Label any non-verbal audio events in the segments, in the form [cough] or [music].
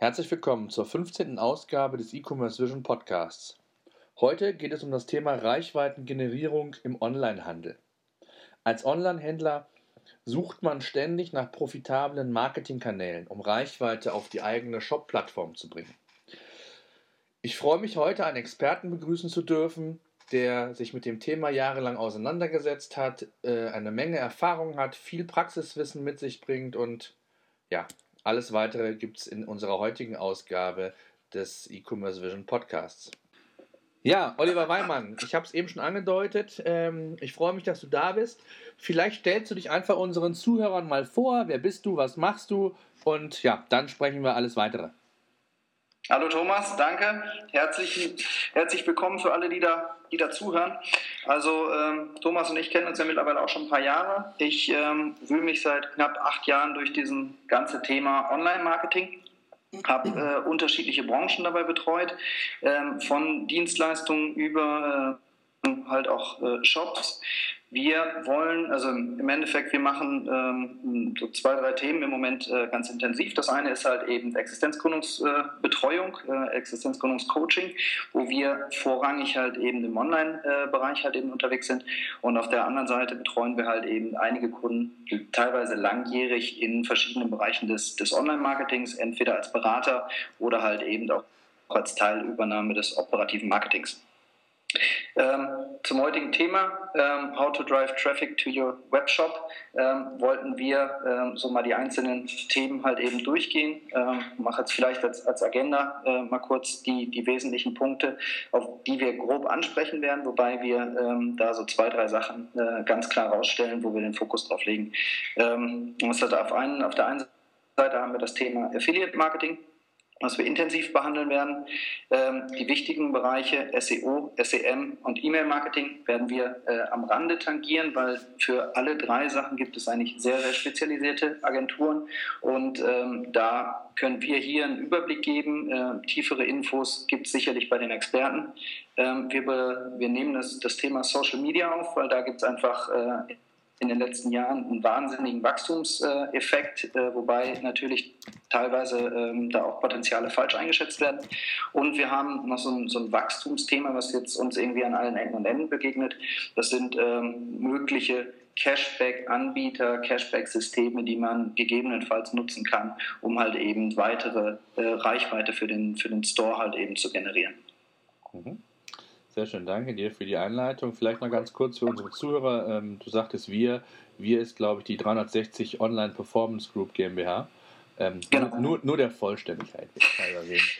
Herzlich willkommen zur 15. Ausgabe des E-Commerce Vision Podcasts. Heute geht es um das Thema Reichweitengenerierung im Onlinehandel. Als Onlinehändler sucht man ständig nach profitablen Marketingkanälen, um Reichweite auf die eigene Shop-Plattform zu bringen. Ich freue mich heute, einen Experten begrüßen zu dürfen, der sich mit dem Thema jahrelang auseinandergesetzt hat, äh, eine Menge Erfahrung hat, viel Praxiswissen mit sich bringt und ja, alles weitere gibt es in unserer heutigen Ausgabe des E-Commerce Vision Podcasts. Ja, Oliver Weimann, ich habe es eben schon angedeutet. Ähm, ich freue mich, dass du da bist. Vielleicht stellst du dich einfach unseren Zuhörern mal vor. Wer bist du? Was machst du? Und ja, dann sprechen wir alles weitere. Hallo Thomas, danke. Herzlich, herzlich willkommen für alle, die da, die da zuhören. Also ähm, Thomas und ich kennen uns ja mittlerweile auch schon ein paar Jahre. Ich ähm, wühle mich seit knapp acht Jahren durch diesen ganze Thema Online-Marketing habe äh, unterschiedliche Branchen dabei betreut, ähm, von Dienstleistungen über äh, halt auch äh, Shops wir wollen, also im Endeffekt, wir machen ähm, so zwei, drei Themen im Moment äh, ganz intensiv. Das eine ist halt eben Existenzgründungsbetreuung, äh, Existenzgründungscoaching, wo wir vorrangig halt eben im Online-Bereich halt eben unterwegs sind. Und auf der anderen Seite betreuen wir halt eben einige Kunden, teilweise langjährig in verschiedenen Bereichen des, des Online-Marketings, entweder als Berater oder halt eben auch als Teilübernahme des operativen Marketings. Ähm, zum heutigen Thema, ähm, How to Drive Traffic to Your Webshop, ähm, wollten wir ähm, so mal die einzelnen Themen halt eben durchgehen. Ähm, mache jetzt vielleicht als, als Agenda äh, mal kurz die, die wesentlichen Punkte, auf die wir grob ansprechen werden, wobei wir ähm, da so zwei, drei Sachen äh, ganz klar rausstellen, wo wir den Fokus drauf legen. Ähm, auf, einen, auf der einen Seite haben wir das Thema Affiliate Marketing was wir intensiv behandeln werden. Ähm, die wichtigen Bereiche SEO, SEM und E-Mail-Marketing werden wir äh, am Rande tangieren, weil für alle drei Sachen gibt es eigentlich sehr, sehr spezialisierte Agenturen und ähm, da können wir hier einen Überblick geben. Äh, tiefere Infos gibt es sicherlich bei den Experten. Ähm, wir, wir nehmen das, das Thema Social Media auf, weil da gibt es einfach äh, in den letzten Jahren einen wahnsinnigen Wachstumseffekt, äh, wobei natürlich teilweise ähm, da auch Potenziale falsch eingeschätzt werden. Und wir haben noch so ein, so ein Wachstumsthema, was jetzt uns irgendwie an allen Ecken und Enden begegnet. Das sind ähm, mögliche Cashback-Anbieter, Cashback-Systeme, die man gegebenenfalls nutzen kann, um halt eben weitere äh, Reichweite für den, für den Store halt eben zu generieren. Mhm. Sehr schön, danke dir für die Einleitung. Vielleicht noch ganz kurz für unsere Zuhörer. Ähm, du sagtest wir. Wir ist, glaube ich, die 360 Online Performance Group GmbH. Ähm, genau. nur, nur der Vollständigkeit.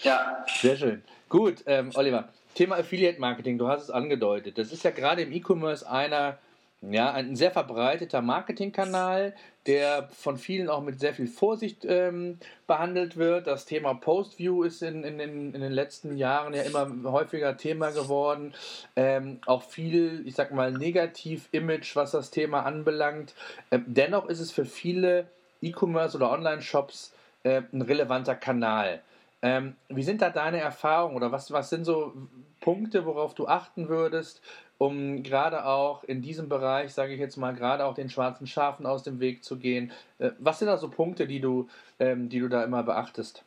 Ja. Sehr schön. Gut, ähm, Oliver. Thema Affiliate Marketing, du hast es angedeutet. Das ist ja gerade im E-Commerce einer ja, ein sehr verbreiteter Marketingkanal, der von vielen auch mit sehr viel Vorsicht ähm, behandelt wird. Das Thema Postview ist in, in, in, in, den letzten Jahren ja immer häufiger Thema geworden. Ähm, auch viel, ich sag mal, Negativ-Image, was das Thema anbelangt. Ähm, dennoch ist es für viele E-Commerce oder Online-Shops äh, ein relevanter Kanal. Ähm, wie sind da deine Erfahrungen oder was, was sind so Punkte, worauf du achten würdest, um gerade auch in diesem Bereich, sage ich jetzt mal, gerade auch den schwarzen Schafen aus dem Weg zu gehen. Äh, was sind da so Punkte, die du, ähm, die du da immer beachtest?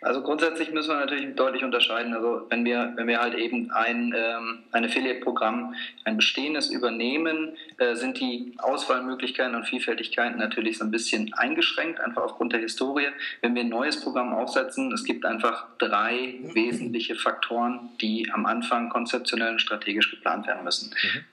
Also grundsätzlich müssen wir natürlich deutlich unterscheiden. Also wenn wir, wenn wir halt eben ein, ähm, ein Affiliate-Programm, ein bestehendes übernehmen, äh, sind die Auswahlmöglichkeiten und Vielfältigkeiten natürlich so ein bisschen eingeschränkt, einfach aufgrund der Historie. Wenn wir ein neues Programm aufsetzen, es gibt einfach drei wesentliche Faktoren, die am Anfang konzeptionell und strategisch geplant werden müssen. Mhm.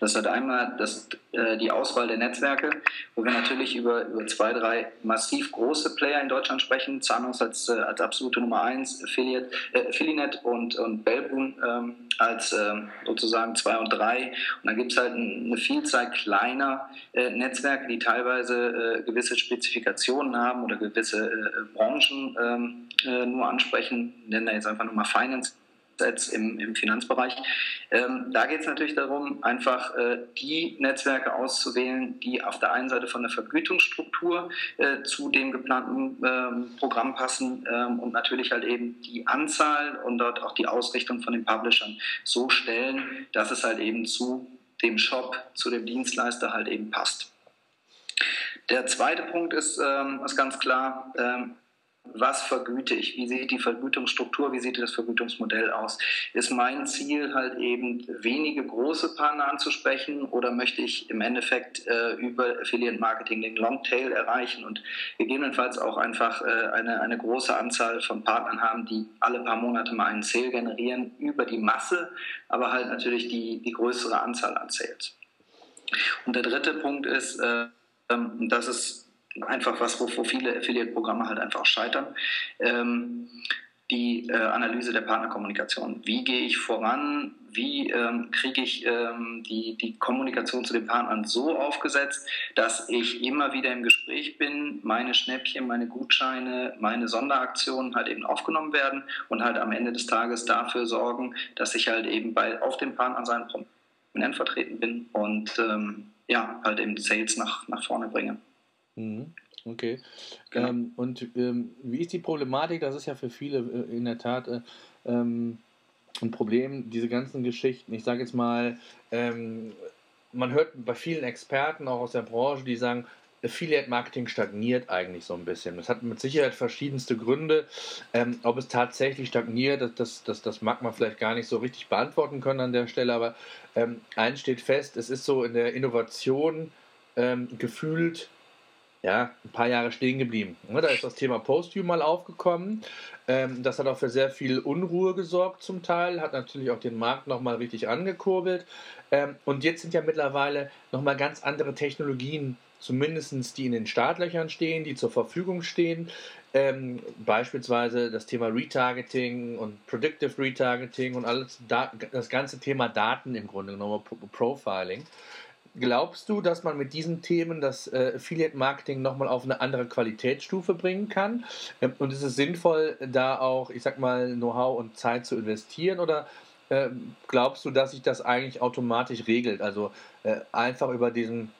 Das hat einmal das, äh, die Auswahl der Netzwerke, wo wir natürlich über, über zwei, drei massiv große Player in Deutschland sprechen. Zahnungs als, äh, als absolute Nummer eins, Affiliate, äh, und, und Belbun ähm, als ähm, sozusagen zwei und drei. Und dann gibt es halt eine Vielzahl kleiner äh, Netzwerke, die teilweise äh, gewisse Spezifikationen haben oder gewisse äh, Branchen ähm, äh, nur ansprechen. Ich nenne da jetzt einfach nur mal Finance jetzt im, im Finanzbereich. Ähm, da geht es natürlich darum, einfach äh, die Netzwerke auszuwählen, die auf der einen Seite von der Vergütungsstruktur äh, zu dem geplanten ähm, Programm passen ähm, und natürlich halt eben die Anzahl und dort auch die Ausrichtung von den Publishern so stellen, dass es halt eben zu dem Shop, zu dem Dienstleister halt eben passt. Der zweite Punkt ist, ähm, ist ganz klar, ähm, was vergüte ich, wie sieht die Vergütungsstruktur, wie sieht das Vergütungsmodell aus. Ist mein Ziel halt eben wenige große Partner anzusprechen oder möchte ich im Endeffekt äh, über Affiliate Marketing den Longtail erreichen und gegebenenfalls auch einfach äh, eine, eine große Anzahl von Partnern haben, die alle paar Monate mal einen Sale generieren über die Masse, aber halt natürlich die, die größere Anzahl an Sales. Und der dritte Punkt ist, äh, dass es einfach was, wo, wo viele Affiliate-Programme halt einfach scheitern. Ähm, die äh, Analyse der Partnerkommunikation. Wie gehe ich voran? Wie ähm, kriege ich ähm, die, die Kommunikation zu den Partnern so aufgesetzt, dass ich immer wieder im Gespräch bin, meine Schnäppchen, meine Gutscheine, meine Sonderaktionen halt eben aufgenommen werden und halt am Ende des Tages dafür sorgen, dass ich halt eben bei, auf den Partnern seinen prominent vertreten bin und ähm, ja, halt eben Sales nach, nach vorne bringe. Mhm. Okay. Genau. Ähm, und ähm, wie ist die Problematik? Das ist ja für viele äh, in der Tat äh, ähm, ein Problem, diese ganzen Geschichten. Ich sage jetzt mal, ähm, man hört bei vielen Experten auch aus der Branche, die sagen, Affiliate Marketing stagniert eigentlich so ein bisschen. Das hat mit Sicherheit verschiedenste Gründe. Ähm, ob es tatsächlich stagniert, das, das, das, das, mag man vielleicht gar nicht so richtig beantworten können an der Stelle, aber ähm, eins steht fest, es ist so in der Innovation ähm, gefühlt ja, ein paar Jahre stehen geblieben. Ne, da ist das Thema Posthume mal aufgekommen. Ähm, das hat auch für sehr viel Unruhe gesorgt zum Teil, hat natürlich auch den Markt nochmal richtig angekurbelt. Ähm, und jetzt sind ja mittlerweile nochmal ganz andere Technologien, zumindest die in den Startlöchern stehen, die zur Verfügung stehen. Ähm, beispielsweise das Thema Retargeting und Predictive Retargeting und alles, das ganze Thema Daten im Grunde genommen, Profiling. Glaubst du, dass man mit diesen Themen das äh, Affiliate-Marketing nochmal auf eine andere Qualitätsstufe bringen kann? Ähm, und ist es sinnvoll, da auch, ich sag mal, Know-how und Zeit zu investieren? Oder äh, glaubst du, dass sich das eigentlich automatisch regelt? Also äh, einfach über diesen,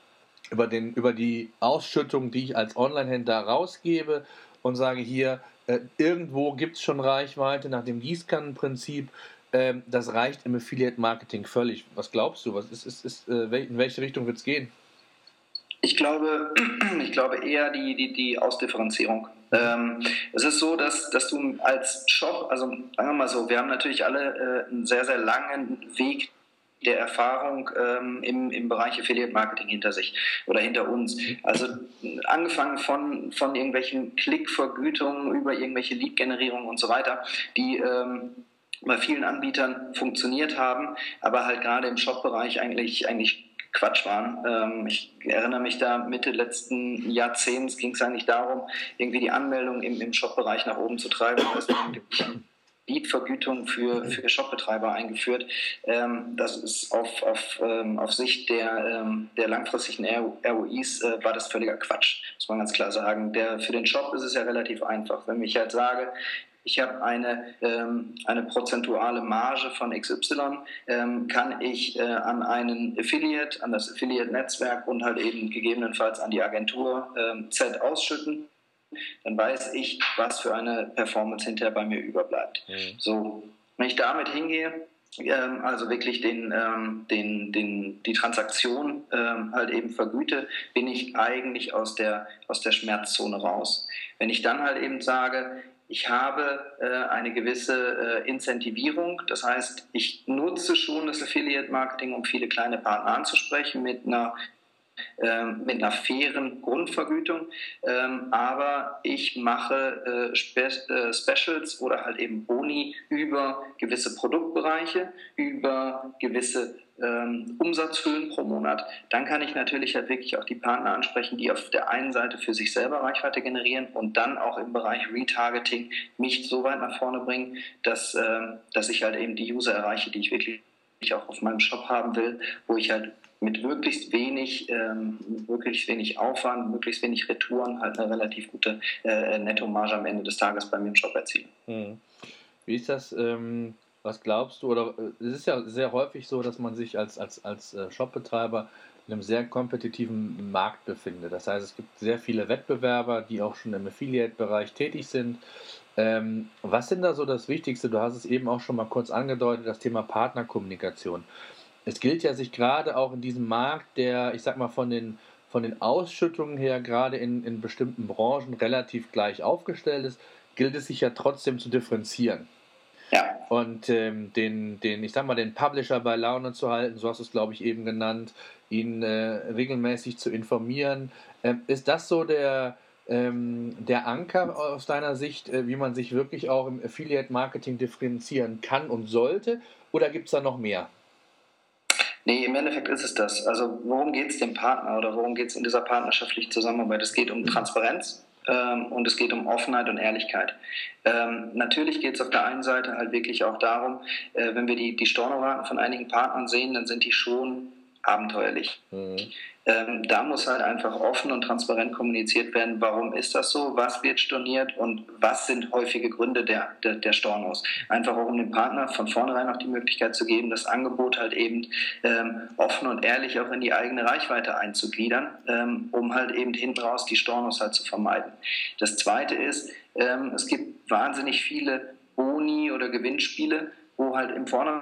über den, über die Ausschüttung, die ich als Online-Händler rausgebe und sage hier, äh, irgendwo gibt es schon Reichweite nach dem Gießkannenprinzip ähm, das reicht im Affiliate-Marketing völlig. Was glaubst du? Was ist, ist, ist, äh, in welche Richtung wird es gehen? Ich glaube, [clears throat] ich glaube eher die, die, die Ausdifferenzierung. Ähm, es ist so, dass, dass du als Shop, also sagen wir mal so, wir haben natürlich alle äh, einen sehr, sehr langen Weg der Erfahrung ähm, im, im Bereich Affiliate Marketing hinter sich oder hinter uns. Also angefangen von, von irgendwelchen Klickvergütungen über irgendwelche Lead-Generierungen und so weiter, die ähm, bei vielen Anbietern funktioniert haben, aber halt gerade im Shop-Bereich eigentlich, eigentlich Quatsch waren. Ähm, ich erinnere mich da Mitte letzten Jahrzehnts ging es eigentlich darum, irgendwie die Anmeldung im, Shop-Bereich nach oben zu treiben. Also Lead-Vergütung für, für Shopbetreiber eingeführt. Ähm, das ist auf, auf, ähm, auf Sicht der, der langfristigen ROIs äh, war das völliger Quatsch, muss man ganz klar sagen. Der, für den Shop ist es ja relativ einfach. Wenn ich halt sage, ich habe eine, ähm, eine prozentuale Marge von XY, ähm, kann ich äh, an einen Affiliate, an das Affiliate-Netzwerk und halt eben gegebenenfalls an die Agentur ähm, Z ausschütten. Dann weiß ich, was für eine Performance hinterher bei mir überbleibt. Mhm. So, wenn ich damit hingehe, ähm, also wirklich den, ähm, den, den, die Transaktion ähm, halt eben vergüte, bin ich eigentlich aus der, aus der Schmerzzone raus. Wenn ich dann halt eben sage, ich habe äh, eine gewisse äh, Incentivierung. Das heißt, ich nutze schon das Affiliate Marketing, um viele kleine Partner anzusprechen mit einer ähm, mit einer fairen Grundvergütung, ähm, aber ich mache äh, äh, Specials oder halt eben Boni über gewisse Produktbereiche, über gewisse ähm, Umsatzhöhen pro Monat, dann kann ich natürlich halt wirklich auch die Partner ansprechen, die auf der einen Seite für sich selber Reichweite generieren und dann auch im Bereich Retargeting mich so weit nach vorne bringen, dass, ähm, dass ich halt eben die User erreiche, die ich wirklich auch auf meinem Shop haben will, wo ich halt mit möglichst wenig, ähm, möglichst wenig Aufwand, möglichst wenig Retouren halt eine relativ gute äh, Nettomarge am Ende des Tages bei mir im Shop erzielen. Mhm. Wie ist das? Ähm was glaubst du, oder äh, es ist ja sehr häufig so, dass man sich als, als, als äh, Shopbetreiber in einem sehr kompetitiven Markt befindet. Das heißt, es gibt sehr viele Wettbewerber, die auch schon im Affiliate-Bereich tätig sind. Ähm, was sind da so das Wichtigste? Du hast es eben auch schon mal kurz angedeutet, das Thema Partnerkommunikation. Es gilt ja, sich gerade auch in diesem Markt, der, ich sag mal, von den von den Ausschüttungen her gerade in, in bestimmten Branchen relativ gleich aufgestellt ist, gilt es sich ja trotzdem zu differenzieren. Ja. Und ähm, den, den, ich sag mal, den Publisher bei Laune zu halten, so hast du es, glaube ich, eben genannt, ihn äh, regelmäßig zu informieren. Ähm, ist das so der, ähm, der Anker aus deiner Sicht, äh, wie man sich wirklich auch im Affiliate-Marketing differenzieren kann und sollte? Oder gibt es da noch mehr? Nee, im Endeffekt ist es das. Also worum geht es dem Partner oder worum geht es in dieser partnerschaftlichen Zusammenarbeit? Es geht um Transparenz und es geht um Offenheit und Ehrlichkeit. Ähm, natürlich geht es auf der einen Seite halt wirklich auch darum, äh, wenn wir die, die Stornoraten von einigen Partnern sehen, dann sind die schon abenteuerlich. Mhm. Ähm, da muss halt einfach offen und transparent kommuniziert werden, warum ist das so, was wird storniert und was sind häufige Gründe der, der, der Stornos. Einfach auch um dem Partner von vornherein auch die Möglichkeit zu geben, das Angebot halt eben ähm, offen und ehrlich auch in die eigene Reichweite einzugliedern, ähm, um halt eben hinten raus die Stornos halt zu vermeiden. Das zweite ist, ähm, es gibt wahnsinnig viele Boni oder Gewinnspiele, wo halt im Vornherein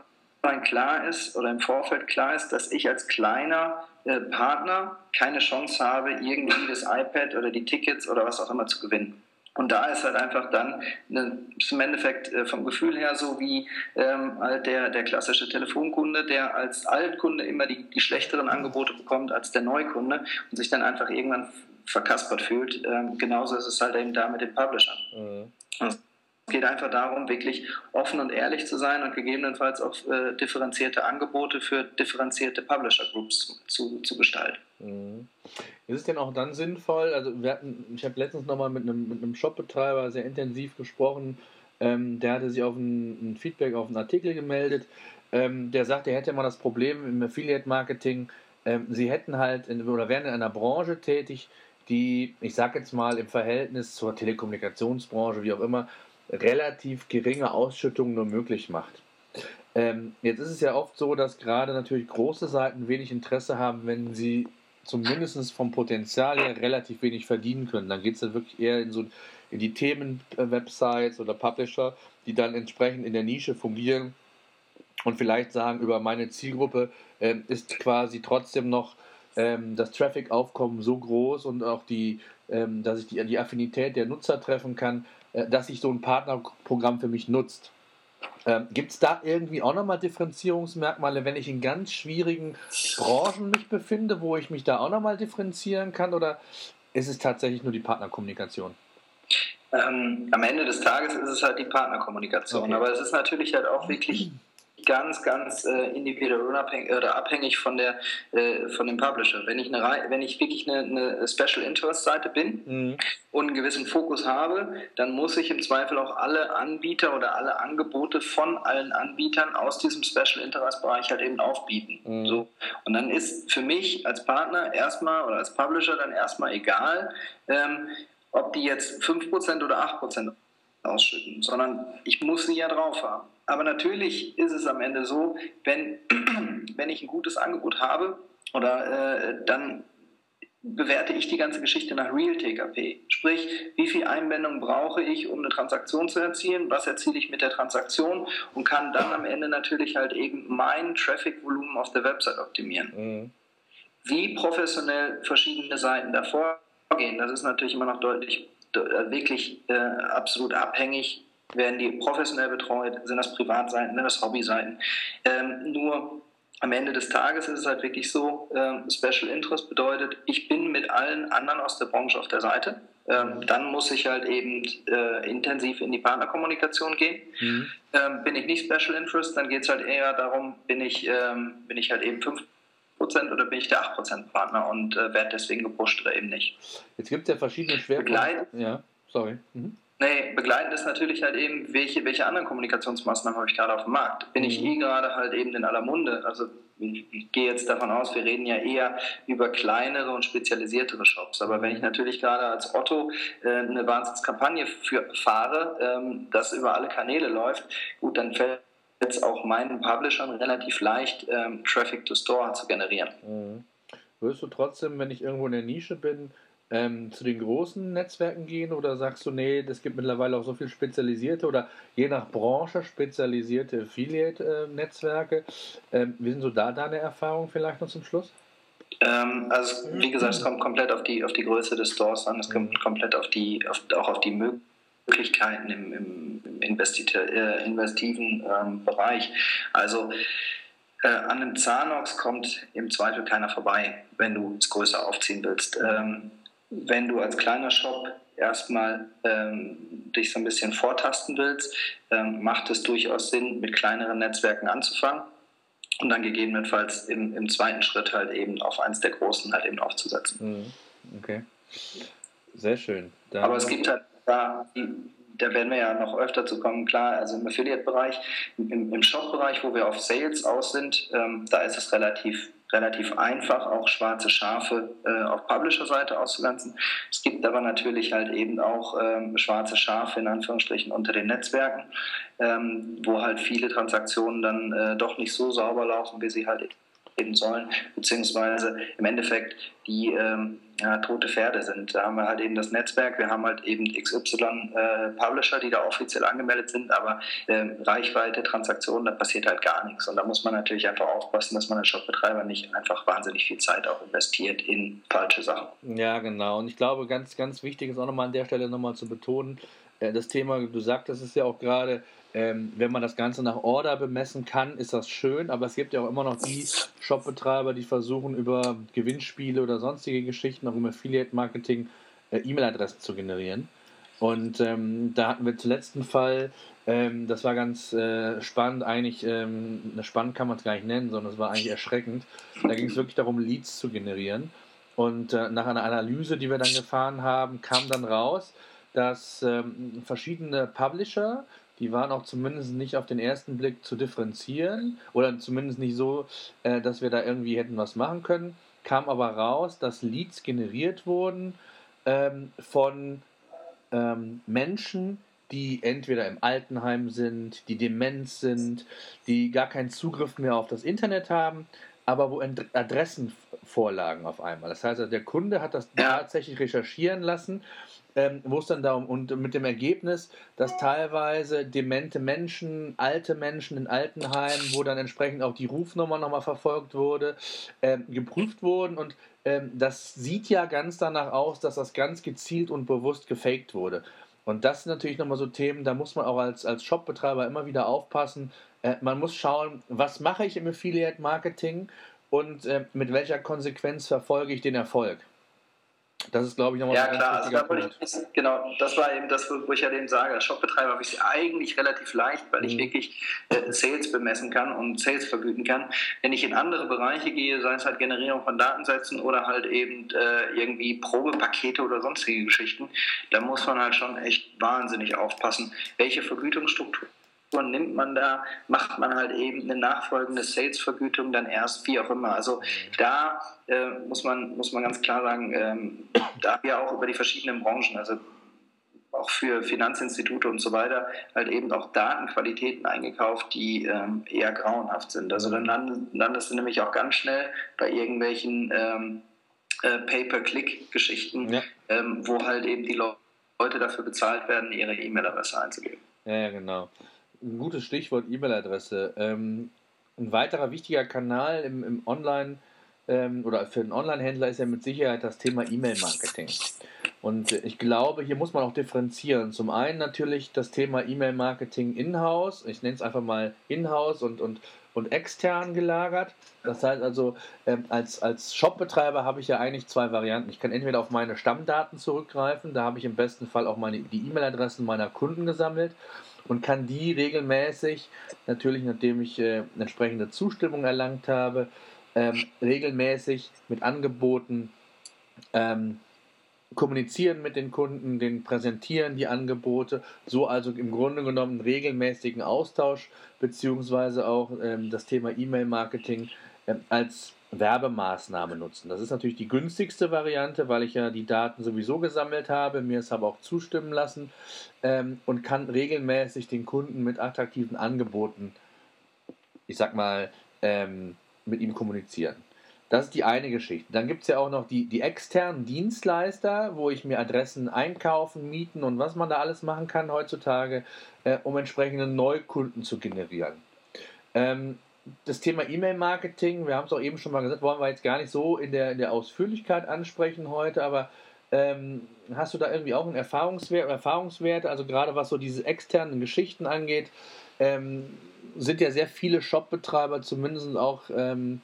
klar ist oder im Vorfeld klar ist, dass ich als kleiner äh, Partner keine Chance habe, irgendwie das iPad oder die Tickets oder was auch immer zu gewinnen. Und da ist halt einfach dann eine, im Endeffekt äh, vom Gefühl her so wie ähm, halt der, der klassische Telefonkunde, der als Altkunde immer die, die schlechteren Angebote bekommt als der Neukunde und sich dann einfach irgendwann verkaspert fühlt. Ähm, genauso ist es halt eben da mit den Publishern. Mhm. Also geht einfach darum, wirklich offen und ehrlich zu sein und gegebenenfalls auch äh, differenzierte Angebote für differenzierte Publisher-Groups zu, zu gestalten. Mhm. Ist es denn auch dann sinnvoll, also wir hatten, ich habe letztens nochmal mit einem, mit einem Shopbetreiber sehr intensiv gesprochen, ähm, der hatte sich auf ein, ein, Feedback auf einen Artikel gemeldet, ähm, der sagte, er hätte immer das Problem im Affiliate-Marketing, ähm, sie hätten halt in, oder wären in einer Branche tätig, die, ich sage jetzt mal, im Verhältnis zur Telekommunikationsbranche, wie auch immer, relativ geringe Ausschüttungen nur möglich macht. Ähm, jetzt ist es ja oft so, dass gerade natürlich große Seiten wenig Interesse haben, wenn sie zumindest vom Potenzial her relativ wenig verdienen können. Dann geht es dann wirklich eher in so in die Themen-Websites oder Publisher, die dann entsprechend in der Nische fungieren und vielleicht sagen, über meine Zielgruppe äh, ist quasi trotzdem noch ähm, das Traffic-Aufkommen so groß und auch die, ähm, dass ich die, die Affinität der Nutzer treffen kann, dass sich so ein Partnerprogramm für mich nutzt. Ähm, Gibt es da irgendwie auch nochmal Differenzierungsmerkmale, wenn ich in ganz schwierigen Branchen mich befinde, wo ich mich da auch nochmal differenzieren kann? Oder ist es tatsächlich nur die Partnerkommunikation? Ähm, am Ende des Tages ist es halt die Partnerkommunikation. Okay. Aber es ist natürlich halt auch wirklich ganz, ganz äh, individuell unabhängig oder abhängig von der äh, von dem Publisher. Wenn ich eine wenn ich wirklich eine, eine Special Interest Seite bin mhm. und einen gewissen Fokus habe, dann muss ich im Zweifel auch alle Anbieter oder alle Angebote von allen Anbietern aus diesem Special Interest Bereich halt eben aufbieten. Mhm. So. Und dann ist für mich als Partner erstmal oder als Publisher dann erstmal egal, ähm, ob die jetzt 5% oder 8% ausschütten, sondern ich muss sie ja drauf haben. Aber natürlich ist es am Ende so, wenn, [clears throat] wenn ich ein gutes Angebot habe, oder äh, dann bewerte ich die ganze Geschichte nach Real TKP. Sprich, wie viel Einwendung brauche ich, um eine Transaktion zu erzielen, was erziele ich mit der Transaktion und kann dann am Ende natürlich halt eben mein Traffic-Volumen auf der Website optimieren. Mhm. Wie professionell verschiedene Seiten davor gehen, das ist natürlich immer noch deutlich, äh, wirklich äh, absolut abhängig werden die professionell betreut, sind das Privatseiten, sind das Hobbyseiten. Ähm, nur am Ende des Tages ist es halt wirklich so, ähm, Special Interest bedeutet, ich bin mit allen anderen aus der Branche auf der Seite. Ähm, dann muss ich halt eben äh, intensiv in die Partnerkommunikation gehen. Mhm. Ähm, bin ich nicht Special Interest, dann geht es halt eher darum, bin ich, ähm, bin ich halt eben 5% oder bin ich der 8% Partner und äh, werde deswegen gepusht oder eben nicht. Jetzt gibt es ja verschiedene Schwerpunkte. Ja, sorry. Mhm. Nee, begleitend ist natürlich halt eben, welche, welche anderen Kommunikationsmaßnahmen habe ich gerade auf dem Markt? Bin ich mhm. eh gerade halt eben in aller Munde? Also ich, ich gehe jetzt davon aus, wir reden ja eher über kleinere und spezialisiertere Shops. Aber wenn ich natürlich gerade als Otto äh, eine Wahnsinnskampagne für, fahre, ähm, das über alle Kanäle läuft, gut, dann fällt es auch meinen Publishern relativ leicht, ähm, Traffic to Store zu generieren. Mhm. Würdest du trotzdem, wenn ich irgendwo in der Nische bin, ähm, zu den großen Netzwerken gehen oder sagst du, nee, es gibt mittlerweile auch so viel spezialisierte oder je nach Branche spezialisierte Affiliate-Netzwerke? Ähm, wie sind so da deine Erfahrungen vielleicht noch zum Schluss? Ähm, also wie gesagt, es kommt komplett auf die, auf die Größe des Stores an, es kommt mhm. komplett auf die, auf, auch auf die Möglichkeiten im, im, im äh, investiven ähm, Bereich. Also äh, an einem Zanox kommt im Zweifel keiner vorbei, wenn du es größer aufziehen willst. Ähm, wenn du als kleiner Shop erstmal ähm, dich so ein bisschen vortasten willst, ähm, macht es durchaus Sinn, mit kleineren Netzwerken anzufangen und dann gegebenenfalls im, im zweiten Schritt halt eben auf eins der großen halt eben aufzusetzen. Mhm. Okay. Sehr schön. Dann Aber es gibt halt da, da werden wir ja noch öfter zu kommen, klar, also im Affiliate-Bereich, im, im Shop-Bereich, wo wir auf Sales aus sind, ähm, da ist es relativ relativ einfach, auch schwarze Schafe äh, auf Publisher-Seite auszugrenzen. Es gibt aber natürlich halt eben auch ähm, schwarze Schafe in Anführungsstrichen unter den Netzwerken, ähm, wo halt viele Transaktionen dann äh, doch nicht so sauber laufen, wie sie halt eben sollen, beziehungsweise im Endeffekt die ähm, ja, tote Pferde sind. Da haben wir halt eben das Netzwerk, wir haben halt eben XY äh, die da offiziell angemeldet sind, aber äh, Reichweite, Transaktionen, da passiert halt gar nichts. Und da muss man natürlich einfach aufpassen, dass man als Shopbetreiber nicht einfach wahnsinnig viel Zeit auch investiert in falsche Sachen. Ja, genau. Und ich glaube, ganz, ganz wichtig ist auch nochmal an der Stelle nochmal zu betonen, äh, das Thema, du sagtest es ja auch gerade, ähm, wenn man das Ganze nach Order bemessen kann, ist das schön, aber es gibt ja auch immer noch die Shopbetreiber, die versuchen über Gewinnspiele oder sonstige Geschichten, auch im Affiliate-Marketing, äh, E-Mail-Adressen zu generieren. Und ähm, da hatten wir zuletzt einen Fall, ähm, das war ganz äh, spannend, eigentlich, ähm, spannend kann man es gar nicht nennen, sondern es war eigentlich erschreckend. Da ging es wirklich darum, Leads zu generieren. Und äh, nach einer Analyse, die wir dann gefahren haben, kam dann raus, dass ähm, verschiedene Publisher die waren auch zumindest nicht auf den ersten Blick zu differenzieren oder zumindest nicht so, äh, dass wir da irgendwie hätten was machen können. Kam aber raus, dass Leads generiert wurden ähm, von ähm, Menschen, die entweder im Altenheim sind, die Demenz sind, die gar keinen Zugriff mehr auf das Internet haben, aber wo Adressen vorlagen auf einmal. Das heißt, also der Kunde hat das tatsächlich recherchieren lassen ähm, wo es dann darum und mit dem Ergebnis, dass teilweise demente Menschen, alte Menschen in Altenheimen, wo dann entsprechend auch die Rufnummer nochmal verfolgt wurde, ähm, geprüft wurden und ähm, das sieht ja ganz danach aus, dass das ganz gezielt und bewusst gefaked wurde. Und das sind natürlich nochmal so Themen, da muss man auch als, als Shopbetreiber immer wieder aufpassen. Äh, man muss schauen, was mache ich im Affiliate Marketing und äh, mit welcher Konsequenz verfolge ich den Erfolg. Das ist, glaube ich, nochmal ja, ein klar, also da ich, genau, das war eben das, wo ich ja dem sage, als Shopbetreiber habe ich es eigentlich relativ leicht, weil ich mhm. wirklich äh, Sales bemessen kann und Sales vergüten kann. Wenn ich in andere Bereiche gehe, sei es halt Generierung von Datensätzen oder halt eben äh, irgendwie Probepakete oder sonstige Geschichten, da muss man halt schon echt wahnsinnig aufpassen, welche Vergütungsstruktur nimmt man da, macht man halt eben eine nachfolgende Sales-Vergütung dann erst, wie auch immer. Also da äh, muss, man, muss man ganz klar sagen, ähm, da wir auch über die verschiedenen Branchen, also auch für Finanzinstitute und so weiter, halt eben auch Datenqualitäten eingekauft, die ähm, eher grauenhaft sind. Also dann landest du nämlich auch ganz schnell bei irgendwelchen ähm, äh, Pay-per-Click-Geschichten, ja. ähm, wo halt eben die Leute dafür bezahlt werden, ihre E-Mail-Adresse einzugeben. Ja, genau ein gutes Stichwort E-Mail-Adresse. Ähm, ein weiterer wichtiger Kanal im, im Online- ähm, oder für einen Online-Händler ist ja mit Sicherheit das Thema E-Mail-Marketing. Und ich glaube, hier muss man auch differenzieren. Zum einen natürlich das Thema E-Mail-Marketing in-house. Ich nenne es einfach mal in-house und, und, und extern gelagert. Das heißt also, ähm, als, als Shopbetreiber habe ich ja eigentlich zwei Varianten. Ich kann entweder auf meine Stammdaten zurückgreifen, da habe ich im besten Fall auch meine, die E-Mail-Adressen meiner Kunden gesammelt und kann die regelmäßig, natürlich nachdem ich äh, entsprechende Zustimmung erlangt habe, ähm, regelmäßig mit Angeboten ähm, kommunizieren mit den Kunden, den präsentieren die Angebote, so also im Grunde genommen regelmäßigen Austausch beziehungsweise auch ähm, das Thema E-Mail-Marketing ähm, als Werbemaßnahme nutzen. Das ist natürlich die günstigste Variante, weil ich ja die Daten sowieso gesammelt habe, mir es aber auch zustimmen lassen ähm, und kann regelmäßig den Kunden mit attraktiven Angeboten, ich sag mal, ähm, mit ihm kommunizieren. Das ist die eine Geschichte. Dann gibt es ja auch noch die, die externen Dienstleister, wo ich mir Adressen einkaufen, mieten und was man da alles machen kann heutzutage, äh, um entsprechende Neukunden zu generieren. Ähm, das Thema E-Mail-Marketing, wir haben es auch eben schon mal gesagt, wollen wir jetzt gar nicht so in der, in der Ausführlichkeit ansprechen heute, aber ähm, hast du da irgendwie auch einen Erfahrungswert, Erfahrungswerte, also gerade was so diese externen Geschichten angeht, ähm, sind ja sehr viele Shopbetreiber zumindest auch ähm,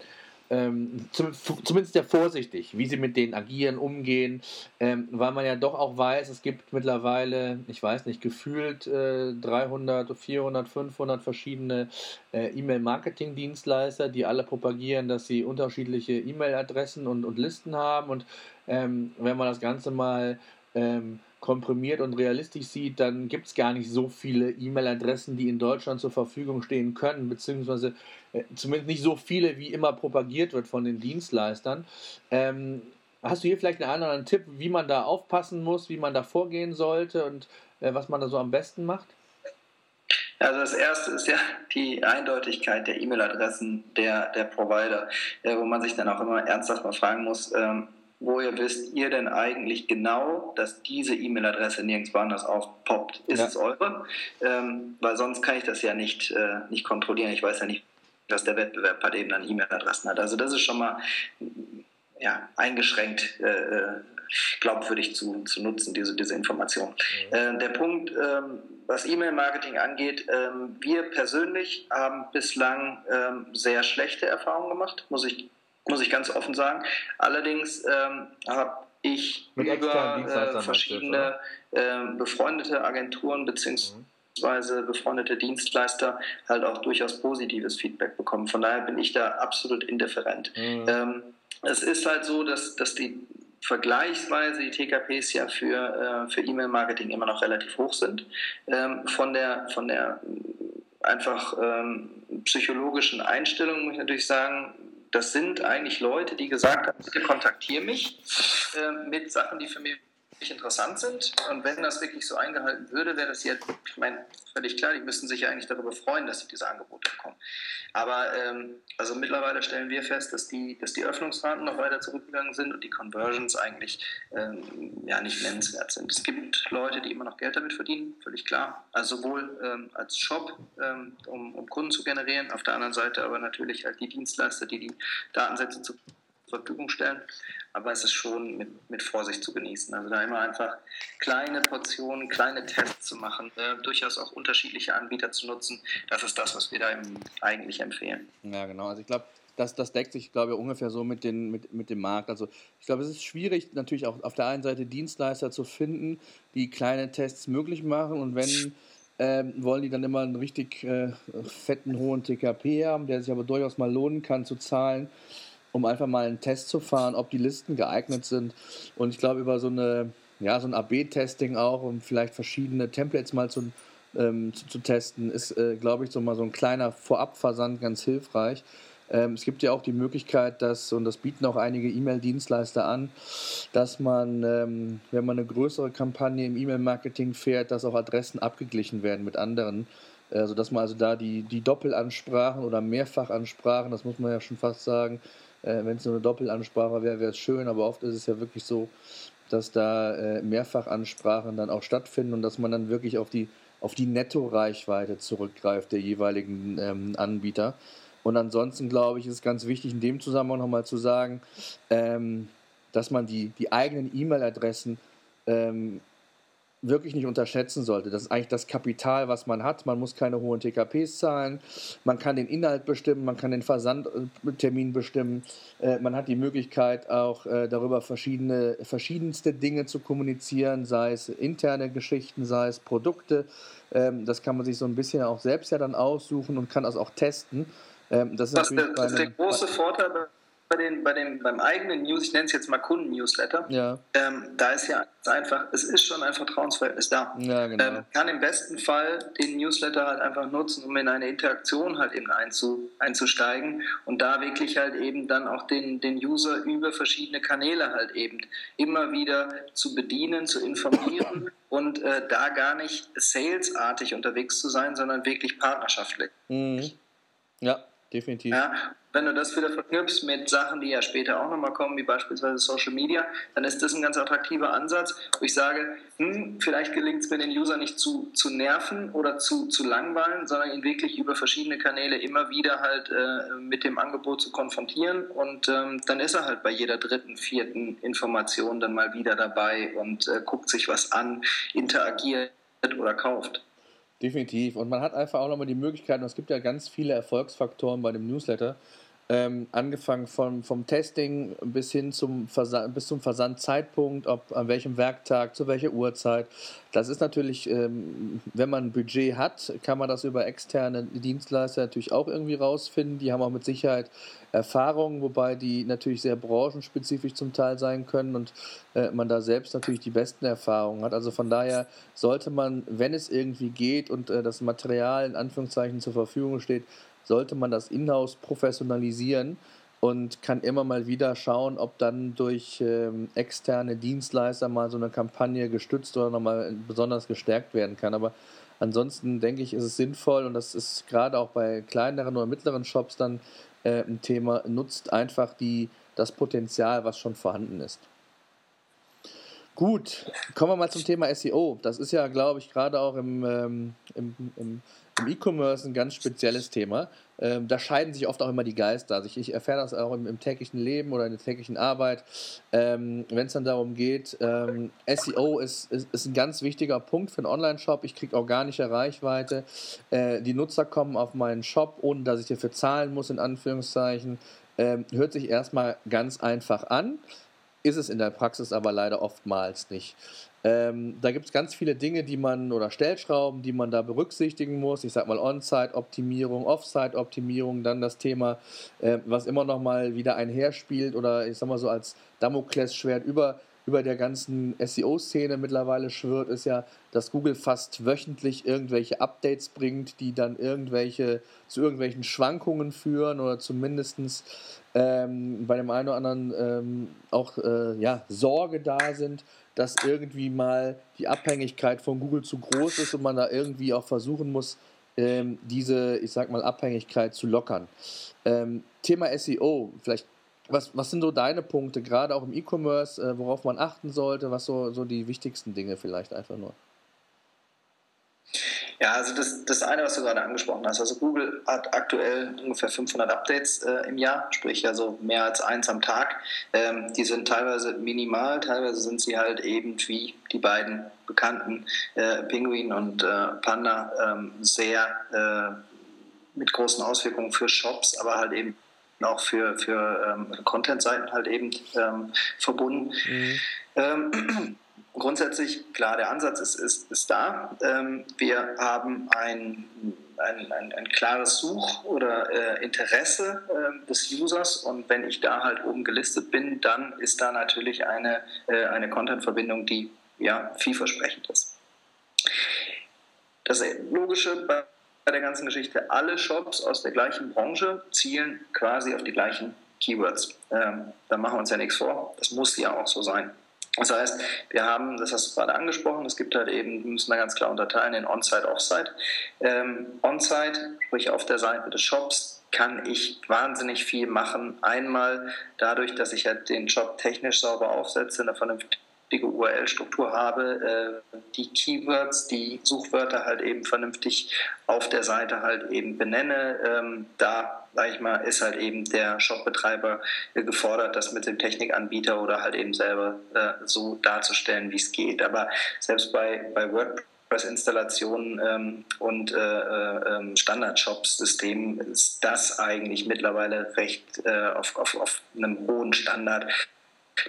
ähm, zum, zumindest sehr vorsichtig, wie sie mit denen agieren, umgehen, ähm, weil man ja doch auch weiß, es gibt mittlerweile, ich weiß nicht, gefühlt äh, 300, 400, 500 verschiedene äh, E-Mail-Marketing-Dienstleister, die alle propagieren, dass sie unterschiedliche E-Mail-Adressen und, und Listen haben. Und ähm, wenn man das Ganze mal ähm, komprimiert und realistisch sieht, dann gibt es gar nicht so viele E-Mail-Adressen, die in Deutschland zur Verfügung stehen können, beziehungsweise zumindest nicht so viele, wie immer propagiert wird von den Dienstleistern. Ähm, hast du hier vielleicht einen anderen Tipp, wie man da aufpassen muss, wie man da vorgehen sollte und äh, was man da so am besten macht? Also das erste ist ja die Eindeutigkeit der E-Mail-Adressen der, der Provider, äh, wo man sich dann auch immer ernsthaft mal fragen muss, ähm, woher wisst ihr denn eigentlich genau, dass diese E-Mail-Adresse nirgendwo anders aufpoppt? Ist ja. es eure? Ähm, weil sonst kann ich das ja nicht, äh, nicht kontrollieren. Ich weiß ja nicht, was der Wettbewerb hat eben an E-Mail-Adressen hat. Also das ist schon mal ja, eingeschränkt äh, äh glaubwürdig zu, zu nutzen, diese, diese Information. Mhm. Äh, der Punkt, ähm, was E-Mail-Marketing angeht, ähm, wir persönlich haben bislang ähm, sehr schlechte Erfahrungen gemacht, muss ich muss ich ganz offen sagen. Allerdings ähm, habe ich Mit über äh, verschiedene äh, befreundete Agenturen bzw. Mhm. Befreundete Dienstleister halt auch durchaus positives Feedback bekommen. Von daher bin ich da absolut indifferent. Mhm. Ähm, es ist halt so, dass, dass die vergleichsweise die TKPs ja für, äh, für E-Mail-Marketing immer noch relativ hoch sind. Ähm, von der, von der einfach ähm, psychologischen Einstellung muss ich natürlich sagen, das sind eigentlich Leute, die gesagt haben, bitte kontaktiere mich äh, mit Sachen, die für mich interessant sind. Und wenn das wirklich so eingehalten würde, wäre das jetzt, ich meine, völlig klar, die müssten sich ja eigentlich darüber freuen, dass sie diese Angebote bekommen. Aber ähm, also mittlerweile stellen wir fest, dass die, dass die Öffnungsraten noch weiter zurückgegangen sind und die Conversions eigentlich ähm, ja nicht nennenswert sind. Es gibt Leute, die immer noch Geld damit verdienen, völlig klar. Also sowohl ähm, als Shop, ähm, um, um Kunden zu generieren, auf der anderen Seite aber natürlich halt die Dienstleister, die die Datensätze zur Verfügung stellen aber es ist schon mit, mit Vorsicht zu genießen. Also da immer einfach kleine Portionen, kleine Tests zu machen, äh, durchaus auch unterschiedliche Anbieter zu nutzen. Das ist das, was wir da eigentlich empfehlen. Ja, genau. Also ich glaube, das, das deckt sich, glaube ich, ungefähr so mit, den, mit, mit dem Markt. Also ich glaube, es ist schwierig, natürlich auch auf der einen Seite Dienstleister zu finden, die kleine Tests möglich machen und wenn ähm, wollen die dann immer einen richtig äh, fetten, hohen TKP haben, der sich aber durchaus mal lohnen kann zu zahlen um einfach mal einen Test zu fahren, ob die Listen geeignet sind. Und ich glaube, über so eine, ja, so ein AB-Testing auch, um vielleicht verschiedene Templates mal zu, ähm, zu, zu, testen, ist, äh, glaube ich, so mal so ein kleiner Vorabversand ganz hilfreich. Ähm, es gibt ja auch die Möglichkeit, dass, und das bieten auch einige E-Mail-Dienstleister an, dass man, ähm, wenn man eine größere Kampagne im E-Mail-Marketing fährt, dass auch Adressen abgeglichen werden mit anderen. Also dass man also da die, die Doppelansprachen oder Mehrfachansprachen, das muss man ja schon fast sagen, äh, Wenn es nur eine Doppelansprache wäre, wäre es schön, aber oft ist es ja wirklich so, dass da äh, Mehrfachansprachen dann auch stattfinden und dass man dann wirklich auf die, auf die Netto-Reichweite zurückgreift der jeweiligen ähm, Anbieter. Und ansonsten glaube ich, ist ganz wichtig, in dem Zusammenhang nochmal zu sagen, ähm, dass man die, die eigenen E-Mail-Adressen ähm, wirklich nicht unterschätzen sollte. Das ist eigentlich das Kapital, was man hat. Man muss keine hohen TKPs zahlen. Man kann den Inhalt bestimmen, man kann den Versandtermin bestimmen. Äh, man hat die Möglichkeit auch äh, darüber verschiedene, verschiedenste Dinge zu kommunizieren, sei es interne Geschichten, sei es Produkte. Ähm, das kann man sich so ein bisschen auch selbst ja dann aussuchen und kann das auch testen. Ähm, das ist, das, das ist der große Vorteil bei den, bei den, beim eigenen News, ich nenne es jetzt mal Kunden-Newsletter, ja. ähm, da ist ja einfach, es ist schon ein Vertrauensverhältnis da. Ja, genau. ähm, kann im besten Fall den Newsletter halt einfach nutzen, um in eine Interaktion halt eben einzu, einzusteigen und da wirklich halt eben dann auch den, den User über verschiedene Kanäle halt eben immer wieder zu bedienen, zu informieren [coughs] und äh, da gar nicht salesartig unterwegs zu sein, sondern wirklich partnerschaftlich. Mhm. Ja, definitiv. Ja, wenn du das wieder verknüpfst mit Sachen, die ja später auch nochmal kommen, wie beispielsweise Social Media, dann ist das ein ganz attraktiver Ansatz, wo ich sage, hm, vielleicht gelingt es mir den User nicht zu, zu nerven oder zu, zu langweilen, sondern ihn wirklich über verschiedene Kanäle immer wieder halt äh, mit dem Angebot zu konfrontieren und ähm, dann ist er halt bei jeder dritten, vierten Information dann mal wieder dabei und äh, guckt sich was an, interagiert oder kauft. Definitiv. Und man hat einfach auch nochmal die Möglichkeit, und es gibt ja ganz viele Erfolgsfaktoren bei dem Newsletter, ähm, angefangen von, vom Testing bis hin zum, Versand, bis zum Versandzeitpunkt, ob an welchem Werktag, zu welcher Uhrzeit. Das ist natürlich, ähm, wenn man ein Budget hat, kann man das über externe Dienstleister natürlich auch irgendwie rausfinden. Die haben auch mit Sicherheit Erfahrungen, wobei die natürlich sehr branchenspezifisch zum Teil sein können und äh, man da selbst natürlich die besten Erfahrungen hat. Also von daher sollte man, wenn es irgendwie geht und äh, das Material in Anführungszeichen zur Verfügung steht, sollte man das Inhouse professionalisieren und kann immer mal wieder schauen, ob dann durch ähm, externe Dienstleister mal so eine Kampagne gestützt oder nochmal besonders gestärkt werden kann. Aber ansonsten denke ich, ist es sinnvoll und das ist gerade auch bei kleineren oder mittleren Shops dann äh, ein Thema, nutzt einfach die, das Potenzial, was schon vorhanden ist. Gut, kommen wir mal zum Thema SEO. Das ist ja, glaube ich, gerade auch im, ähm, im, im im E-Commerce ein ganz spezielles Thema. Ähm, da scheiden sich oft auch immer die Geister. Also ich, ich erfahre das auch im, im, täglichen Leben oder in der täglichen Arbeit, ähm, wenn es dann darum geht, ähm, SEO ist, ist, ist, ein ganz wichtiger Punkt für einen Online-Shop. Ich kriege organische Reichweite. Äh, die Nutzer kommen auf meinen Shop, ohne dass ich dafür zahlen muss, in Anführungszeichen. Ähm, hört sich erstmal ganz einfach an, ist es in der Praxis aber leider oftmals nicht. Ähm, da gibt es ganz viele Dinge, die man oder Stellschrauben, die man da berücksichtigen muss. Ich sag mal On-Site-Optimierung, Off-Site-Optimierung, dann das Thema, äh, was immer noch mal wieder einherspielt oder ich sag mal so als Damoklesschwert über über der ganzen SEO-Szene mittlerweile schwirrt, ist ja, dass Google fast wöchentlich irgendwelche Updates bringt, die dann irgendwelche zu irgendwelchen Schwankungen führen oder zumindest ähm, bei dem einen oder anderen ähm, auch äh, ja, Sorge da sind, dass irgendwie mal die Abhängigkeit von Google zu groß ist und man da irgendwie auch versuchen muss, ähm, diese, ich sag mal, Abhängigkeit zu lockern. Ähm, Thema SEO, vielleicht, was, was sind so deine Punkte, gerade auch im E-Commerce, äh, worauf man achten sollte, was so, so die wichtigsten Dinge vielleicht einfach nur? Ja, also das, das eine, was du gerade angesprochen hast, also Google hat aktuell ungefähr 500 Updates äh, im Jahr, sprich also mehr als eins am Tag. Ähm, die sind teilweise minimal, teilweise sind sie halt eben wie die beiden bekannten äh, Pinguin und äh, Panda ähm, sehr äh, mit großen Auswirkungen für Shops, aber halt eben auch für, für ähm, Content-Seiten halt eben ähm, verbunden. Mhm. Ähm, [clears throat] grundsätzlich, klar, der Ansatz ist, ist, ist da. Ähm, wir haben ein, ein, ein, ein klares Such- oder äh, Interesse äh, des Users und wenn ich da halt oben gelistet bin, dann ist da natürlich eine, äh, eine Content-Verbindung, die ja vielversprechend ist. Das Logische bei der ganzen Geschichte, alle Shops aus der gleichen Branche zielen quasi auf die gleichen Keywords. Ähm, da machen wir uns ja nichts vor. Das muss ja auch so sein. Das heißt, wir haben, das hast du gerade angesprochen, es gibt halt eben, wir müssen da ganz klar unterteilen in On-Site, Off-Site. Ähm, On-Site, sprich auf der Seite des Shops, kann ich wahnsinnig viel machen. Einmal dadurch, dass ich halt den Shop technisch sauber aufsetze, eine vernünftige URL-Struktur habe, äh, die Keywords, die Suchwörter halt eben vernünftig auf der Seite halt eben benenne. Ähm, da, sage ich mal, ist halt eben der Shopbetreiber gefordert, das mit dem Technikanbieter oder halt eben selber äh, so darzustellen, wie es geht. Aber selbst bei, bei WordPress Installationen ähm, und äh, äh, ähm, Standard-Shop-Systemen ist das eigentlich mittlerweile recht äh, auf, auf, auf einem hohen Standard,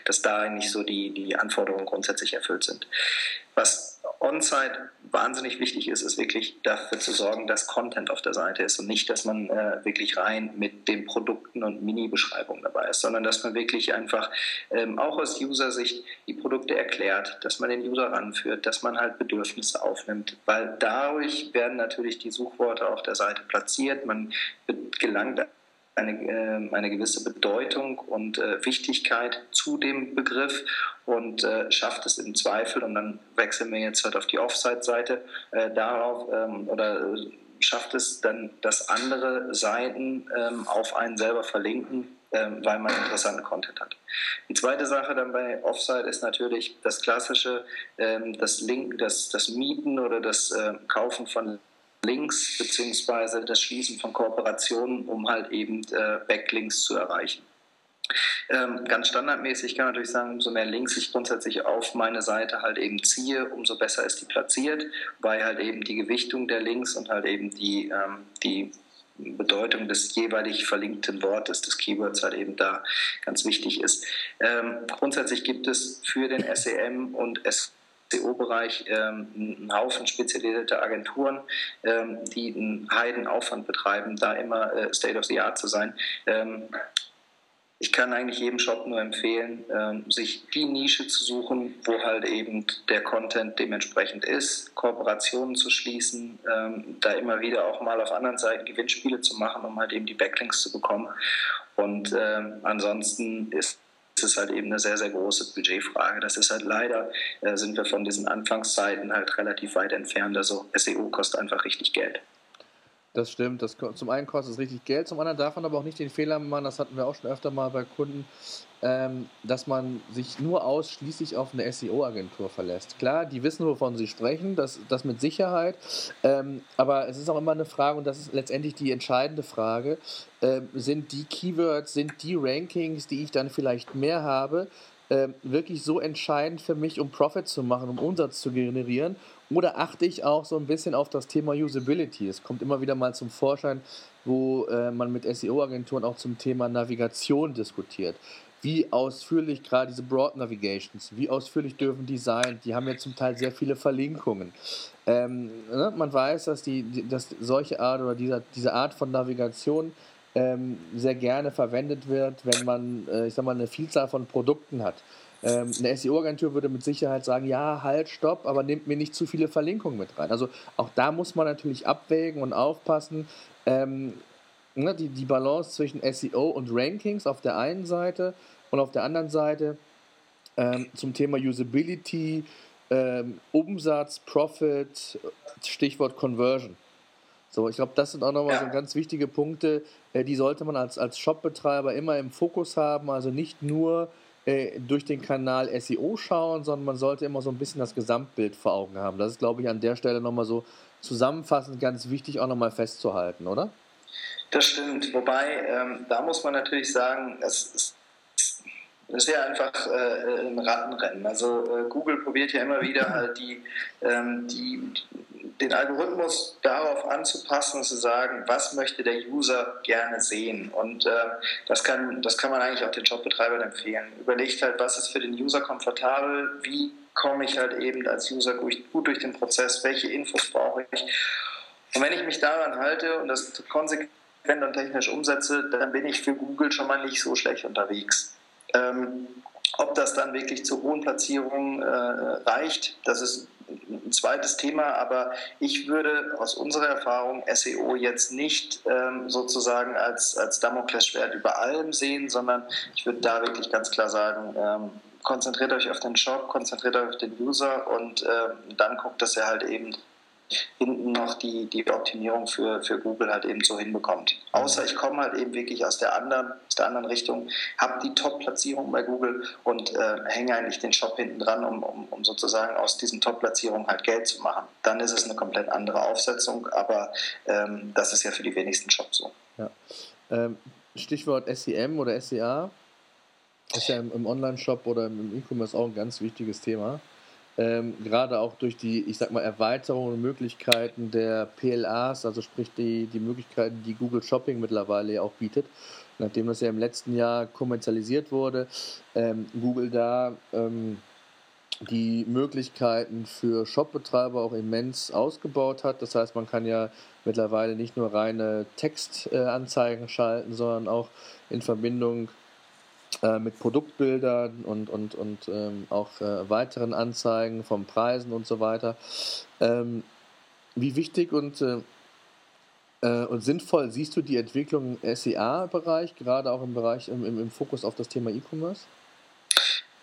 dass da eigentlich so die, die Anforderungen grundsätzlich erfüllt sind. Was on-site wahnsinnig wichtig ist, ist wirklich dafür zu sorgen, dass Content auf der Seite ist und nicht, dass man äh, wirklich rein mit den Produkten und Mini-Beschreibungen dabei ist, sondern dass man wirklich einfach ähm, auch aus User-Sicht die Produkte erklärt, dass man den User ranführt, dass man halt Bedürfnisse aufnimmt, weil dadurch werden natürlich die Suchworte auf der Seite platziert, man gelangt eine, äh, eine gewisse Bedeutung und äh, Wichtigkeit zu dem Begriff und äh, schafft es im Zweifel, und dann wechseln wir jetzt halt auf die Offside-Seite, äh, darauf ähm, oder schafft es dann, dass andere Seiten ähm, auf einen selber verlinken, ähm, weil man interessanten Content hat. Die zweite Sache dann bei Offsite ist natürlich das klassische, ähm, das Link, das, das Mieten oder das äh, Kaufen von Links beziehungsweise das Schließen von Kooperationen, um halt eben äh, Backlinks zu erreichen. Ähm, ganz standardmäßig kann man natürlich sagen, umso mehr Links ich grundsätzlich auf meine Seite halt eben ziehe, umso besser ist die platziert, weil halt eben die Gewichtung der Links und halt eben die, ähm, die Bedeutung des jeweilig verlinkten Wortes, des Keywords halt eben da ganz wichtig ist. Ähm, grundsätzlich gibt es für den SEM und SEO-Bereich ähm, einen Haufen spezialisierte Agenturen, ähm, die einen Heidenaufwand betreiben, da immer äh, State of the Art zu sein. Ähm, ich kann eigentlich jedem Shop nur empfehlen, ähm, sich die Nische zu suchen, wo halt eben der Content dementsprechend ist, Kooperationen zu schließen, ähm, da immer wieder auch mal auf anderen Seiten Gewinnspiele zu machen, um halt eben die Backlinks zu bekommen. Und ähm, ansonsten ist es halt eben eine sehr, sehr große Budgetfrage. Das ist halt leider, äh, sind wir von diesen Anfangszeiten halt relativ weit entfernt. Also SEO kostet einfach richtig Geld. Das stimmt. Das, zum einen kostet es richtig Geld, zum anderen darf man aber auch nicht den Fehler machen, das hatten wir auch schon öfter mal bei Kunden, dass man sich nur ausschließlich auf eine SEO-Agentur verlässt. Klar, die wissen, wovon sie sprechen, das, das mit Sicherheit, ähm, aber es ist auch immer eine Frage, und das ist letztendlich die entscheidende Frage, äh, sind die Keywords, sind die Rankings, die ich dann vielleicht mehr habe, äh, wirklich so entscheidend für mich, um Profit zu machen, um Umsatz zu generieren? Oder achte ich auch so ein bisschen auf das Thema Usability? Es kommt immer wieder mal zum Vorschein, wo äh, man mit SEO-Agenturen auch zum Thema Navigation diskutiert. Wie ausführlich gerade diese Broad Navigations, wie ausführlich dürfen die sein? Die haben ja zum Teil sehr viele Verlinkungen. Ähm, ne? Man weiß, dass, die, dass solche Art oder dieser, diese Art von Navigation ähm, sehr gerne verwendet wird, wenn man, äh, ich sag mal, eine Vielzahl von Produkten hat. Ähm, eine SEO-Agentur würde mit Sicherheit sagen, ja, halt, stopp, aber nehmt mir nicht zu viele Verlinkungen mit rein. Also auch da muss man natürlich abwägen und aufpassen. Ähm, ne, die, die Balance zwischen SEO und Rankings auf der einen Seite und auf der anderen Seite ähm, zum Thema Usability, ähm, Umsatz, Profit, Stichwort Conversion. So, ich glaube, das sind auch nochmal ja. so ganz wichtige Punkte, äh, die sollte man als, als Shopbetreiber immer im Fokus haben. Also nicht nur äh, durch den Kanal SEO schauen, sondern man sollte immer so ein bisschen das Gesamtbild vor Augen haben. Das ist, glaube ich, an der Stelle nochmal so zusammenfassend ganz wichtig auch nochmal festzuhalten, oder? Das stimmt. Wobei, ähm, da muss man natürlich sagen, es ist das ist ja einfach äh, ein Rattenrennen. Also äh, Google probiert ja immer wieder halt die, ähm, die, den Algorithmus darauf anzupassen und zu sagen, was möchte der User gerne sehen. Und äh, das, kann, das kann man eigentlich auch den Jobbetreibern empfehlen. Überlegt halt, was ist für den User komfortabel, wie komme ich halt eben als User gut durch den Prozess, welche Infos brauche ich. Und wenn ich mich daran halte und das konsequent und technisch umsetze, dann bin ich für Google schon mal nicht so schlecht unterwegs. Ähm, ob das dann wirklich zu hohen Platzierungen äh, reicht, das ist ein zweites Thema, aber ich würde aus unserer Erfahrung SEO jetzt nicht ähm, sozusagen als, als Damoklesschwert über allem sehen, sondern ich würde da wirklich ganz klar sagen, ähm, konzentriert euch auf den Shop, konzentriert euch auf den User und ähm, dann guckt, dass er halt eben hinten noch die, die Optimierung für, für Google halt eben so hinbekommt. Außer ich komme halt eben wirklich aus der anderen, aus der anderen Richtung, habe die Top-Platzierung bei Google und äh, hänge eigentlich den Shop hinten dran, um, um, um sozusagen aus diesen Top-Platzierungen halt Geld zu machen. Dann ist es eine komplett andere Aufsetzung, aber ähm, das ist ja für die wenigsten Shops so. Ja. Ähm, Stichwort SEM oder SEA ist ja im, im Online-Shop oder im E-Commerce auch ein ganz wichtiges Thema. Ähm, gerade auch durch die, ich sag mal, Erweiterung und Möglichkeiten der PLAs, also sprich die, die Möglichkeiten, die Google Shopping mittlerweile auch bietet. Nachdem das ja im letzten Jahr kommerzialisiert wurde, ähm, Google da ähm, die Möglichkeiten für Shopbetreiber auch immens ausgebaut hat. Das heißt, man kann ja mittlerweile nicht nur reine Textanzeigen äh, schalten, sondern auch in Verbindung äh, mit Produktbildern und, und, und ähm, auch äh, weiteren Anzeigen von Preisen und so weiter. Ähm, wie wichtig und, äh, äh und sinnvoll siehst du die Entwicklung im SEA-Bereich, gerade auch im Bereich im, im, im Fokus auf das Thema E-Commerce?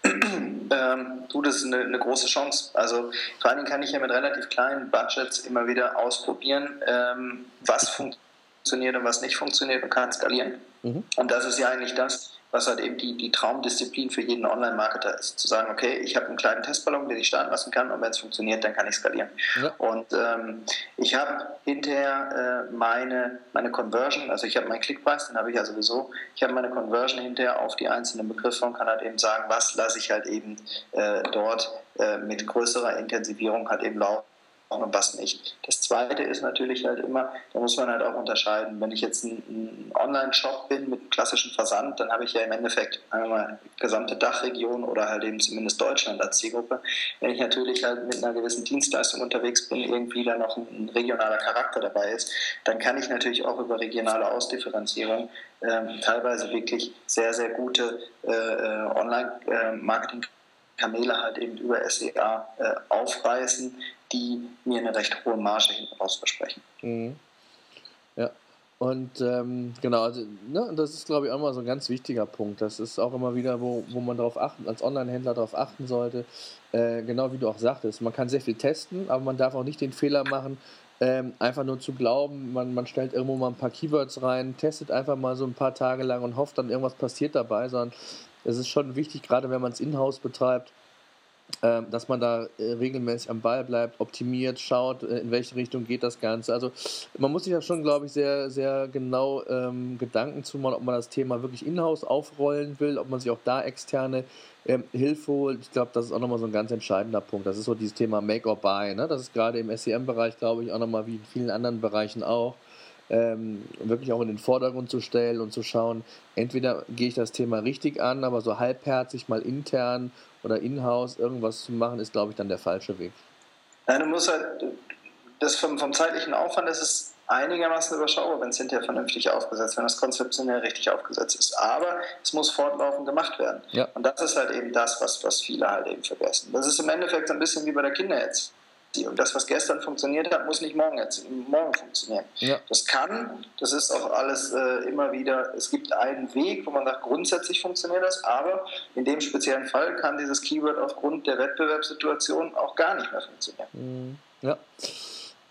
[clears throat] Ähm, du, das ist eine, eine, große Chance. Also vor allen Dingen kann ich ja mit relativ kleinen Budgets immer wieder ausprobieren, ähm, was funktioniert und was nicht funktioniert und kann skalieren. Mhm. Und das ist ja eigentlich das, was halt eben die, die Traumdisziplin für jeden Online-Marketer ist. Zu sagen, okay, ich habe einen kleinen Testballon, den ich starten lassen kann und wenn es funktioniert, dann kann ich skalieren. Ja. Und ähm, ich habe hinterher äh, meine, meine Conversion, also ich habe meinen Klickpreis, den habe ich ja sowieso, ich habe meine Conversion hinterher auf die einzelnen Begriffe und kann halt eben sagen, was lasse ich halt eben äh, dort äh, mit größerer Intensivierung halt eben laufen und was nicht. Das Zweite ist natürlich halt immer, da muss man halt auch unterscheiden. Wenn ich jetzt ein, Online-Shop bin mit klassischem Versand, dann habe ich ja im Endeffekt einmal gesamte Dachregion oder halt eben zumindest Deutschland als Zielgruppe. Wenn ich natürlich halt mit einer gewissen Dienstleistung unterwegs bin, irgendwie da noch ein, regionaler Charakter dabei ist, dann kann ich natürlich auch über regionale Ausdifferenzierung ähm, teilweise wirklich sehr, sehr gute äh, äh Online-Marketing- äh, Kanäle halt eben über SEA äh, aufreißen, die mir eine recht hohe Marge hinten raus versprechen. Mhm. Ja. Und ähm, genau, also, ne, das ist, glaube ich, auch mal so ein ganz wichtiger Punkt. Das ist auch immer wieder, wo, wo man darauf achten, als Online-Händler darauf achten sollte, äh, genau wie du auch sagtest. Man kann sehr viel testen, aber man darf auch nicht den Fehler machen, ähm, einfach nur zu glauben, man, man stellt irgendwo mal ein paar Keywords rein, testet einfach mal so ein paar Tage lang und hofft dann, irgendwas passiert dabei, sondern es ist schon wichtig, gerade wenn man es in-house betreibt, dass man da äh, regelmäßig am Ball bleibt, optimiert, schaut, äh, in welche Richtung geht das Ganze. Also man muss sich ja schon, glaube ich, sehr, sehr genau ähm, Gedanken zu machen, ob man das Thema wirklich in-house aufrollen will, ob man sich auch da externe ähm, Hilfe holt. Ich glaube, das ist auch nochmal so ein ganz entscheidender Punkt. Das ist so dieses Thema Make or Buy. Ne? Das ist gerade im SEM-Bereich, glaube ich, auch nochmal wie in vielen anderen Bereichen auch ähm, wirklich auch in den Vordergrund zu stellen und zu schauen, entweder gehe ich das Thema richtig an, aber so halbherzig mal intern oder in-house irgendwas zu machen, ist, glaube ich, dann der falsche Weg. Ja, du musst halt, das vom, vom zeitlichen Aufwand ist es einigermaßen überschaubar, wenn es hinterher vernünftig aufgesetzt, wenn das konzeptionell richtig aufgesetzt ist. Aber es muss fortlaufend gemacht werden. Ja. Und das ist halt eben das, was, was viele halt eben vergessen. Das ist im Endeffekt so ein bisschen wie bei der Kindererziehung. Und das, was gestern funktioniert hat, muss nicht morgen, jetzt, morgen funktionieren. Ja. Das kann, das ist auch alles äh, immer wieder, es gibt einen Weg, wo man sagt, grundsätzlich funktioniert das, aber in dem speziellen Fall kann dieses Keyword aufgrund der Wettbewerbssituation auch gar nicht mehr funktionieren. Mhm. Ja.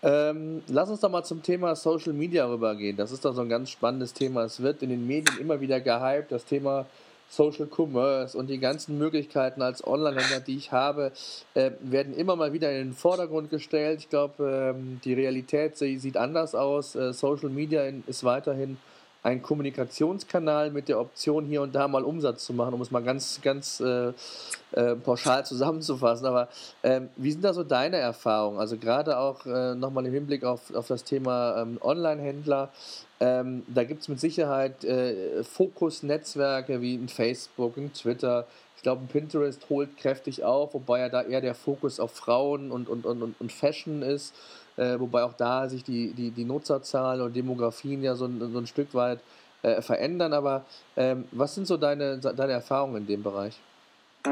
Ähm, lass uns doch mal zum Thema Social Media rübergehen. Das ist doch so ein ganz spannendes Thema. Es wird in den Medien immer wieder gehypt, das Thema Social Commerce und die ganzen Möglichkeiten als Online-Händler, die ich habe, äh, werden immer mal wieder in den Vordergrund gestellt. Ich glaube, ähm, die Realität sieht anders aus. Äh, Social Media ist weiterhin ein Kommunikationskanal mit der Option, hier und da mal Umsatz zu machen, um es mal ganz, ganz äh, äh, pauschal zusammenzufassen. Aber ähm, wie sind da so deine Erfahrungen? Also gerade auch äh, nochmal im Hinblick auf, auf das Thema ähm, Online-Händler. Ähm, da gibt es mit Sicherheit äh, Fokus-Netzwerke wie in Facebook, in Twitter. Ich glaube, Pinterest holt kräftig auf, wobei ja da eher der Fokus auf Frauen und, und, und, und Fashion ist. Äh, wobei auch da sich die, die, die Nutzerzahlen und Demografien ja so ein, so ein Stück weit äh, verändern. Aber ähm, was sind so deine, deine Erfahrungen in dem Bereich?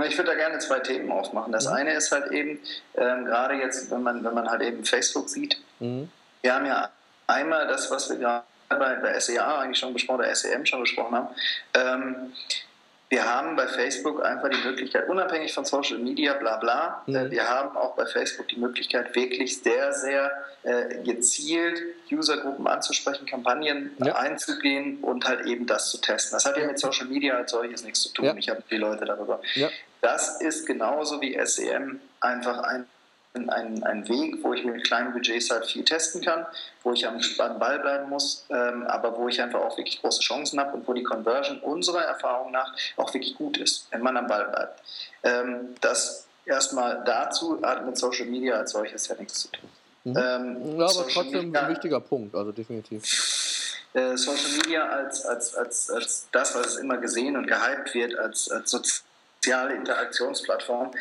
Ich würde da gerne zwei Themen aufmachen. Das mhm. eine ist halt eben, ähm, gerade jetzt, wenn man, wenn man halt eben Facebook sieht, mhm. wir haben ja einmal das, was wir gerade bei, bei SEA eigentlich schon besprochen, oder SEM schon besprochen haben. Ähm, wir haben bei Facebook einfach die Möglichkeit, unabhängig von Social Media, bla bla, mhm. äh, wir haben auch bei Facebook die Möglichkeit, wirklich sehr, sehr äh, gezielt Usergruppen anzusprechen, Kampagnen ja. einzugehen und halt eben das zu testen. Das hat ja mit Social Media als solches nichts zu tun. Ja. Ich habe die Leute darüber. Ja. Das ist genauso wie SEM einfach ein ein, ein Weg, wo ich mit kleinen Budgets halt viel testen kann, wo ich am, am Ball bleiben muss, ähm, aber wo ich einfach auch wirklich große Chancen habe und wo die Conversion unserer Erfahrung nach auch wirklich gut ist, wenn man am Ball bleibt. Ähm, das erstmal dazu hat mit Social Media als solches ja nichts zu tun. Mhm. Ähm, ja, aber Social trotzdem Media, ein wichtiger Punkt, also definitiv. Äh, Social Media als, als, als, als das, was immer gesehen und gehypt wird, als, als soziale Interaktionsplattform,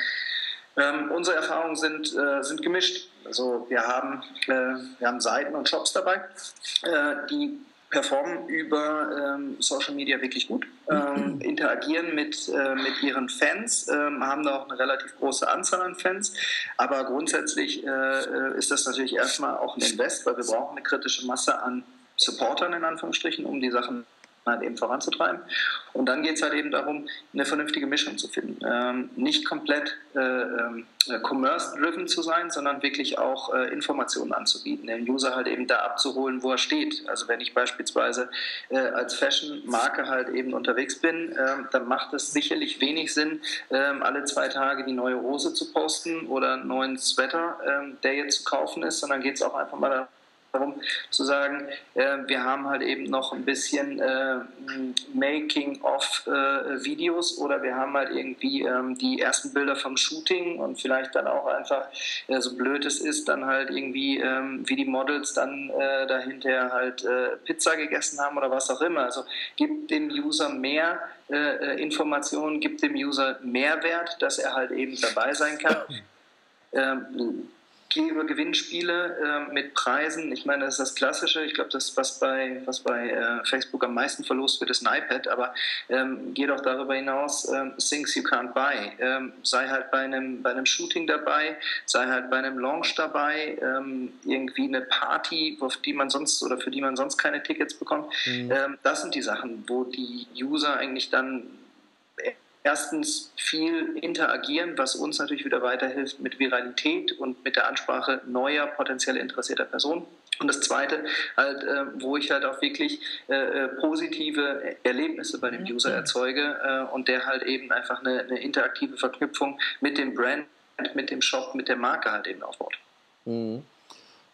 ähm, unsere Erfahrungen sind, äh, sind gemischt. Also wir haben, äh, wir haben Seiten und Shops dabei, äh, die performen über ähm, Social Media wirklich gut, ähm, interagieren mit, äh, mit ihren Fans, ähm, haben da auch eine relativ große Anzahl an Fans. Aber grundsätzlich äh, äh, ist das natürlich erstmal auch ein Invest, weil wir brauchen eine kritische Masse an Supportern in Anführungsstrichen, um die Sachen halt eben voranzutreiben. Und dann geht es halt eben darum, eine vernünftige Mischung zu finden. Ähm, nicht komplett äh, äh, commerce-driven zu sein, sondern wirklich auch äh, Informationen anzubieten, den User halt eben da abzuholen, wo er steht. Also wenn ich beispielsweise äh, als Fashion-Marke halt eben unterwegs bin, ähm, dann macht es sicherlich wenig Sinn, ähm, alle zwei Tage die neue Hose zu posten oder einen neuen Sweater, ähm, der jetzt zu kaufen ist, sondern geht es auch einfach mal darum, darum zu sagen, äh, wir haben halt eben noch ein bisschen äh, Making-of-Videos äh, oder wir haben halt irgendwie ähm, die ersten Bilder vom Shooting und vielleicht dann auch einfach, äh, so blöd es ist, dann halt irgendwie, ähm, wie die Models dann äh, dahinter halt äh, Pizza gegessen haben oder was auch immer. Also gibt dem User mehr Informationen, gibt dem User Mehrwert, dass er halt eben dabei sein kann. [laughs] Ähm, gebe Gewinnspiele äh, mit Preisen. Ich meine, das ist das Klassische. Ich glaube, das, was bei, was bei äh, Facebook am meisten verlost wird, ist ein iPad. Aber ähm, geh doch darüber hinaus, ähm, Things you can't buy. Ähm, sei halt bei einem, bei einem Shooting dabei, sei halt bei einem Launch dabei, ähm, irgendwie eine Party, auf die man sonst oder für die man sonst keine Tickets bekommt. Mhm. Ähm, das sind die Sachen, wo die User eigentlich dann erstens viel interagieren, was uns natürlich wieder weiterhilft mit Viralität und mit der Ansprache neuer potenziell interessierter Personen. Und das Zweite, halt, äh, wo ich halt auch wirklich äh, äh positive Erlebnisse bei dem User erzeuge äh, und der halt eben einfach eine, eine, interaktive Verknüpfung mit dem Brand, mit dem Shop, mit der Marke halt eben aufbaut. Mhm.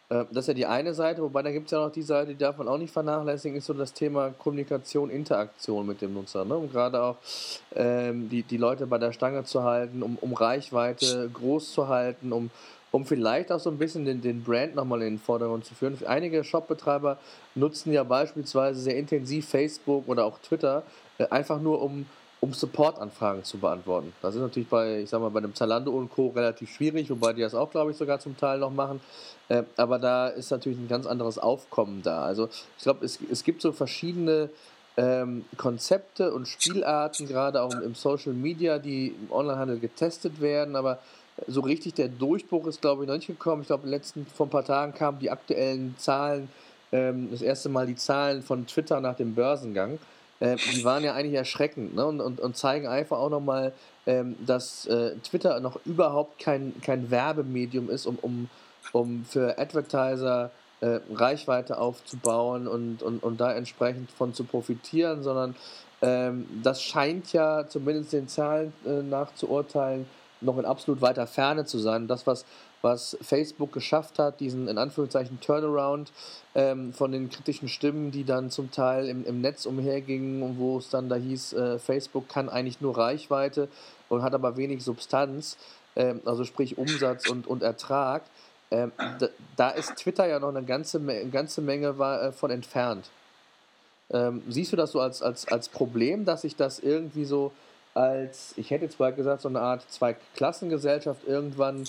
Äh, das ist ja die eine Seite, wobei da gibt es ja noch die Seite, die darf man auch nicht vernachlässigen, ist so das Thema Kommunikation, Interaktion mit dem Nutzer. Ne? Um gerade auch ähm, die, die Leute bei der Stange zu halten, um, um Reichweite groß zu halten, um, um vielleicht auch so ein bisschen den, den Brand nochmal in den Vordergrund zu führen. Einige Shopbetreiber nutzen ja beispielsweise sehr intensiv Facebook oder auch Twitter, äh, einfach nur um um Support-Anfragen zu beantworten. Das ist natürlich bei, ich sag mal, bei einem Zalando und Co. relativ schwierig, wobei die das auch, glaube ich, sogar zum Teil noch machen. Äh, aber da ist natürlich ein ganz anderes Aufkommen da. Also ich glaube, es, es gibt so verschiedene ähm, Konzepte und Spielarten, gerade auch im Social Media, die im Onlinehandel getestet werden, aber so richtig der Durchbruch ist, glaube ich, noch nicht gekommen. Ich glaube, letzten vor ein paar Tagen kamen die aktuellen Zahlen, ähm, das erste Mal die Zahlen von Twitter nach dem Börsengang. Äh, die waren ja eigentlich erschreckend ne? und, und, und zeigen einfach auch nochmal, ähm, dass äh, Twitter noch überhaupt kein, kein Werbemedium ist, um, um, um für Advertiser äh, Reichweite aufzubauen und, und, und da entsprechend von zu profitieren, sondern ähm, das scheint ja zumindest den Zahlen äh, nach zu urteilen, noch in absolut weiter Ferne zu sein. Das, was was Facebook geschafft hat, diesen in Anführungszeichen Turnaround ähm, von den kritischen Stimmen, die dann zum Teil im, im Netz umhergingen und wo es dann da hieß, äh, Facebook kann eigentlich nur Reichweite und hat aber wenig Substanz, ähm, also sprich Umsatz und, und Ertrag. Ähm, da, da, ist Twitter ja noch eine ganze, eine ganze Menge äh, von entfernt. Ähm, siehst du das so als, als, als Problem, dass sich das irgendwie so als, ich hätte zwar gesagt, so eine Art Zweiklassengesellschaft irgendwann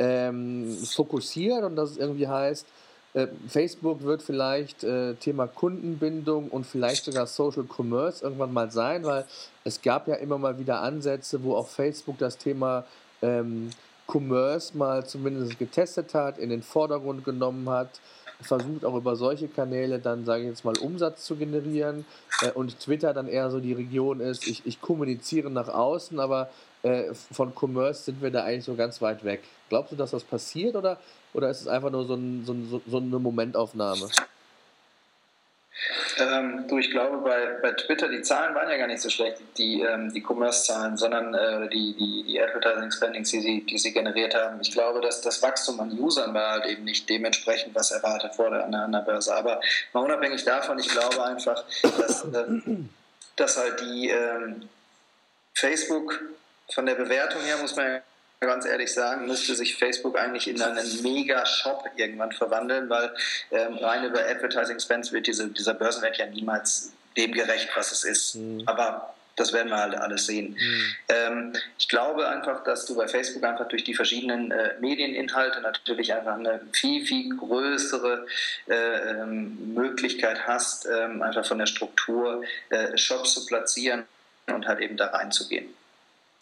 ähm, fokussiert und dass es irgendwie heißt, äh, Facebook wird vielleicht äh, Thema Kundenbindung und vielleicht sogar Social Commerce irgendwann mal sein, weil es gab ja immer mal wieder Ansätze, wo auch Facebook das Thema ähm, Commerce mal zumindest getestet hat, in den Vordergrund genommen hat, versucht auch über solche Kanäle dann, sage ich jetzt mal, Umsatz zu generieren äh, und Twitter dann eher so die Region ist, ich, ich kommuniziere nach außen, aber äh, von Commerce sind wir da eigentlich so ganz weit weg. Glaubst du, dass das passiert oder, oder ist es einfach nur so, ein, so, so eine Momentaufnahme? Ähm, du, ich glaube, bei, bei Twitter, die Zahlen waren ja gar nicht so schlecht, die, ähm, die Commerce-Zahlen, sondern äh, die, die, die Advertising Spendings, die sie, die sie generiert haben. Ich glaube, dass das Wachstum an Usern war halt eben nicht dementsprechend, was erwartet wurde an der, an der Börse. Aber mal unabhängig davon, ich glaube einfach, dass, äh, dass halt die ähm, Facebook von der Bewertung her, muss man ganz ehrlich sagen, müsste sich Facebook eigentlich in einen Mega-Shop irgendwann verwandeln, weil ähm, rein über Advertising Spends wird diese, dieser Börsenwert ja niemals dem gerecht, was es ist. Mhm. Aber das werden wir halt alles sehen. Mhm. Ähm, ich glaube einfach, dass du bei Facebook einfach durch die verschiedenen äh, Medieninhalte natürlich einfach eine viel, viel größere äh, ähm, Möglichkeit hast, ähm, einfach von der Struktur äh, Shops zu platzieren und halt eben da reinzugehen.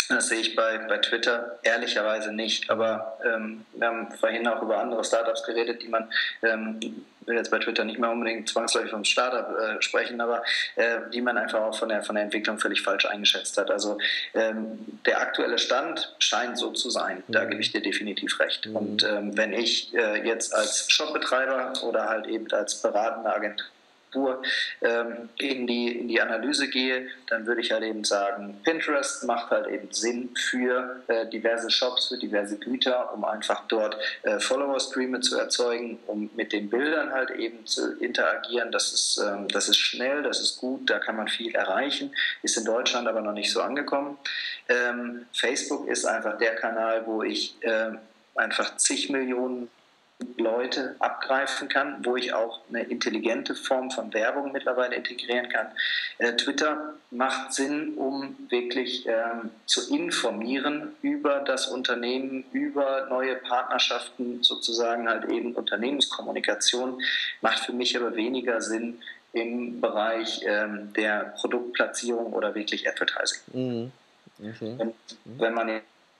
Das sehe ich bei, bei Twitter ehrlicherweise nicht. Aber ähm, wir haben vorhin auch über andere Startups geredet, die man, ähm, will jetzt bei Twitter nicht mehr unbedingt zwangsläufig vom Startup äh, sprechen, aber äh, die man einfach auch von der, von der Entwicklung völlig falsch eingeschätzt hat. Also ähm, der aktuelle Stand scheint so zu sein. Da mhm. gebe ich dir definitiv recht. Mhm. Und ähm, wenn ich äh, jetzt als Shopbetreiber oder halt eben als beratende Agentur Spur ähm, in, die, in die Analyse gehe, dann würde ich halt eben sagen, Pinterest macht halt eben Sinn für äh, diverse Shops, für diverse Güter, um einfach dort äh, Follower-Streame zu erzeugen, um mit den Bildern halt eben zu interagieren. Das ist, ähm, das ist schnell, das ist gut, da kann man viel erreichen, ist in Deutschland aber noch nicht so angekommen. Ähm, Facebook ist einfach der Kanal, wo ich äh, einfach zig Millionen Leute abgreifen kann, wo ich auch eine intelligente Form von Werbung mittlerweile integrieren kann. Äh, Twitter macht Sinn, um wirklich ähm, zu informieren über das Unternehmen, über neue Partnerschaften, sozusagen halt eben Unternehmenskommunikation, macht für mich aber weniger Sinn im Bereich ähm, der Produktplatzierung oder wirklich Advertising. Mhm. Okay. Wenn, wenn man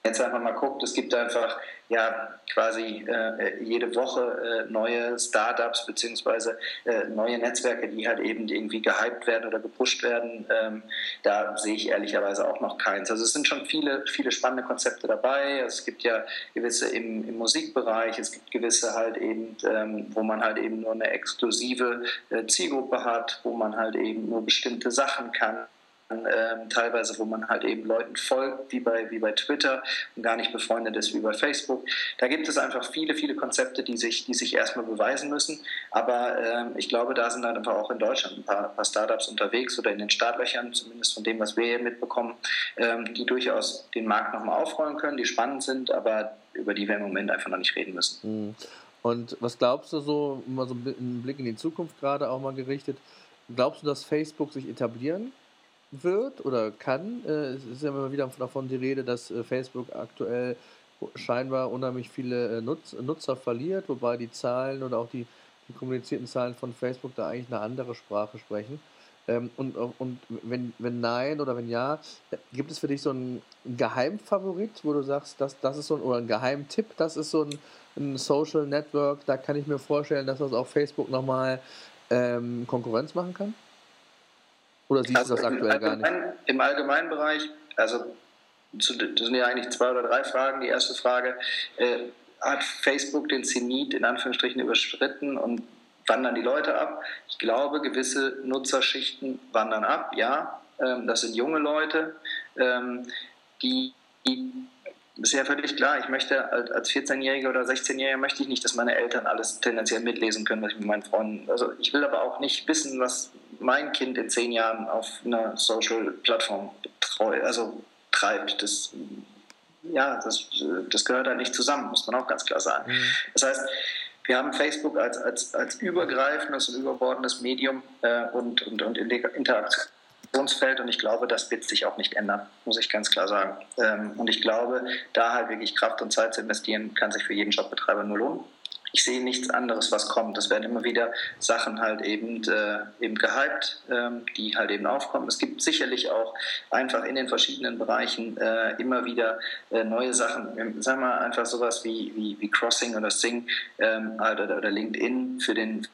jetzt einfach mal guckt, es gibt einfach ja quasi äh, jede Woche äh, neue Startups beziehungsweise äh, neue Netzwerke, die halt eben irgendwie gehypt werden oder gepusht werden. Ähm, da sehe ich ehrlicherweise auch noch keins. Also es sind schon viele, viele spannende Konzepte dabei. Es gibt ja gewisse im, im Musikbereich, es gibt gewisse halt eben, ähm, wo man halt eben nur eine exklusive äh, Zielgruppe hat, wo man halt eben nur bestimmte Sachen kann ähm, teilweise, wo man halt eben Leuten folgt, wie bei, wie bei Twitter und gar nicht befreundet ist wie bei Facebook. Da gibt es einfach viele, viele Konzepte, die sich, die sich erstmal beweisen müssen. Aber ähm, ich glaube, da sind halt einfach auch in Deutschland ein paar, paar Startups unterwegs oder in den Startlöchern, zumindest von dem, was wir hier mitbekommen, ähm, die durchaus den Markt nochmal aufrollen können, die spannend sind, aber über die wir im Moment einfach noch nicht reden müssen. Mhm. Und was glaubst du so, mal so einen Blick in die Zukunft gerade auch mal gerichtet, glaubst du, dass Facebook sich etablieren wird oder kann. Äh, es ist ja immer wieder davon die Rede, dass äh, Facebook aktuell scheinbar unheimlich viele äh, Nutz, Nutzer verliert, wobei die Zahlen oder auch die, die kommunizierten Zahlen von Facebook da eigentlich eine andere Sprache sprechen. Ähm, und und wenn, wenn nein oder wenn ja, gibt es für dich so einen Geheimfavorit, wo du sagst, das, das ist so ein, oder ein Geheimtipp, das ist so ein, ein Social Network, da kann ich mir vorstellen, dass das auf Facebook nochmal ähm, Konkurrenz machen kann? Oder siehst also du das aktuell gar nicht? Im allgemeinen Bereich, also das sind ja eigentlich zwei oder drei Fragen. Die erste Frage, äh, hat Facebook den Zenit in Anführungsstrichen überschritten und wandern die Leute ab? Ich glaube, gewisse Nutzerschichten wandern ab, ja. Ähm, das sind junge Leute, ähm, die, die ist ja völlig klar, ich möchte als 14-Jähriger oder 16-Jähriger möchte ich nicht, dass meine Eltern alles tendenziell mitlesen können, was ich mit meinen Freunden. Also ich will aber auch nicht wissen, was mein Kind in zehn Jahren auf einer Social-Plattform also treibt. Das, ja, das, das gehört halt nicht zusammen, muss man auch ganz klar sagen. Mhm. Das heißt, wir haben Facebook als, als, als übergreifendes und überbordendes Medium äh, und, und, und Interaktion und ich glaube, das wird sich auch nicht ändern, muss ich ganz klar sagen. Ähm, und ich glaube, da halt wirklich Kraft und Zeit zu investieren, kann sich für jeden Jobbetreiber nur lohnen. Ich sehe nichts anderes, was kommt. Es werden immer wieder Sachen halt eben, äh, eben gehypt, ähm, die halt eben aufkommen. Es gibt sicherlich auch einfach in den verschiedenen Bereichen äh, immer wieder äh, neue Sachen. Sagen wir einfach sowas wie, wie, wie Crossing oder Sing ähm, oder, oder LinkedIn für den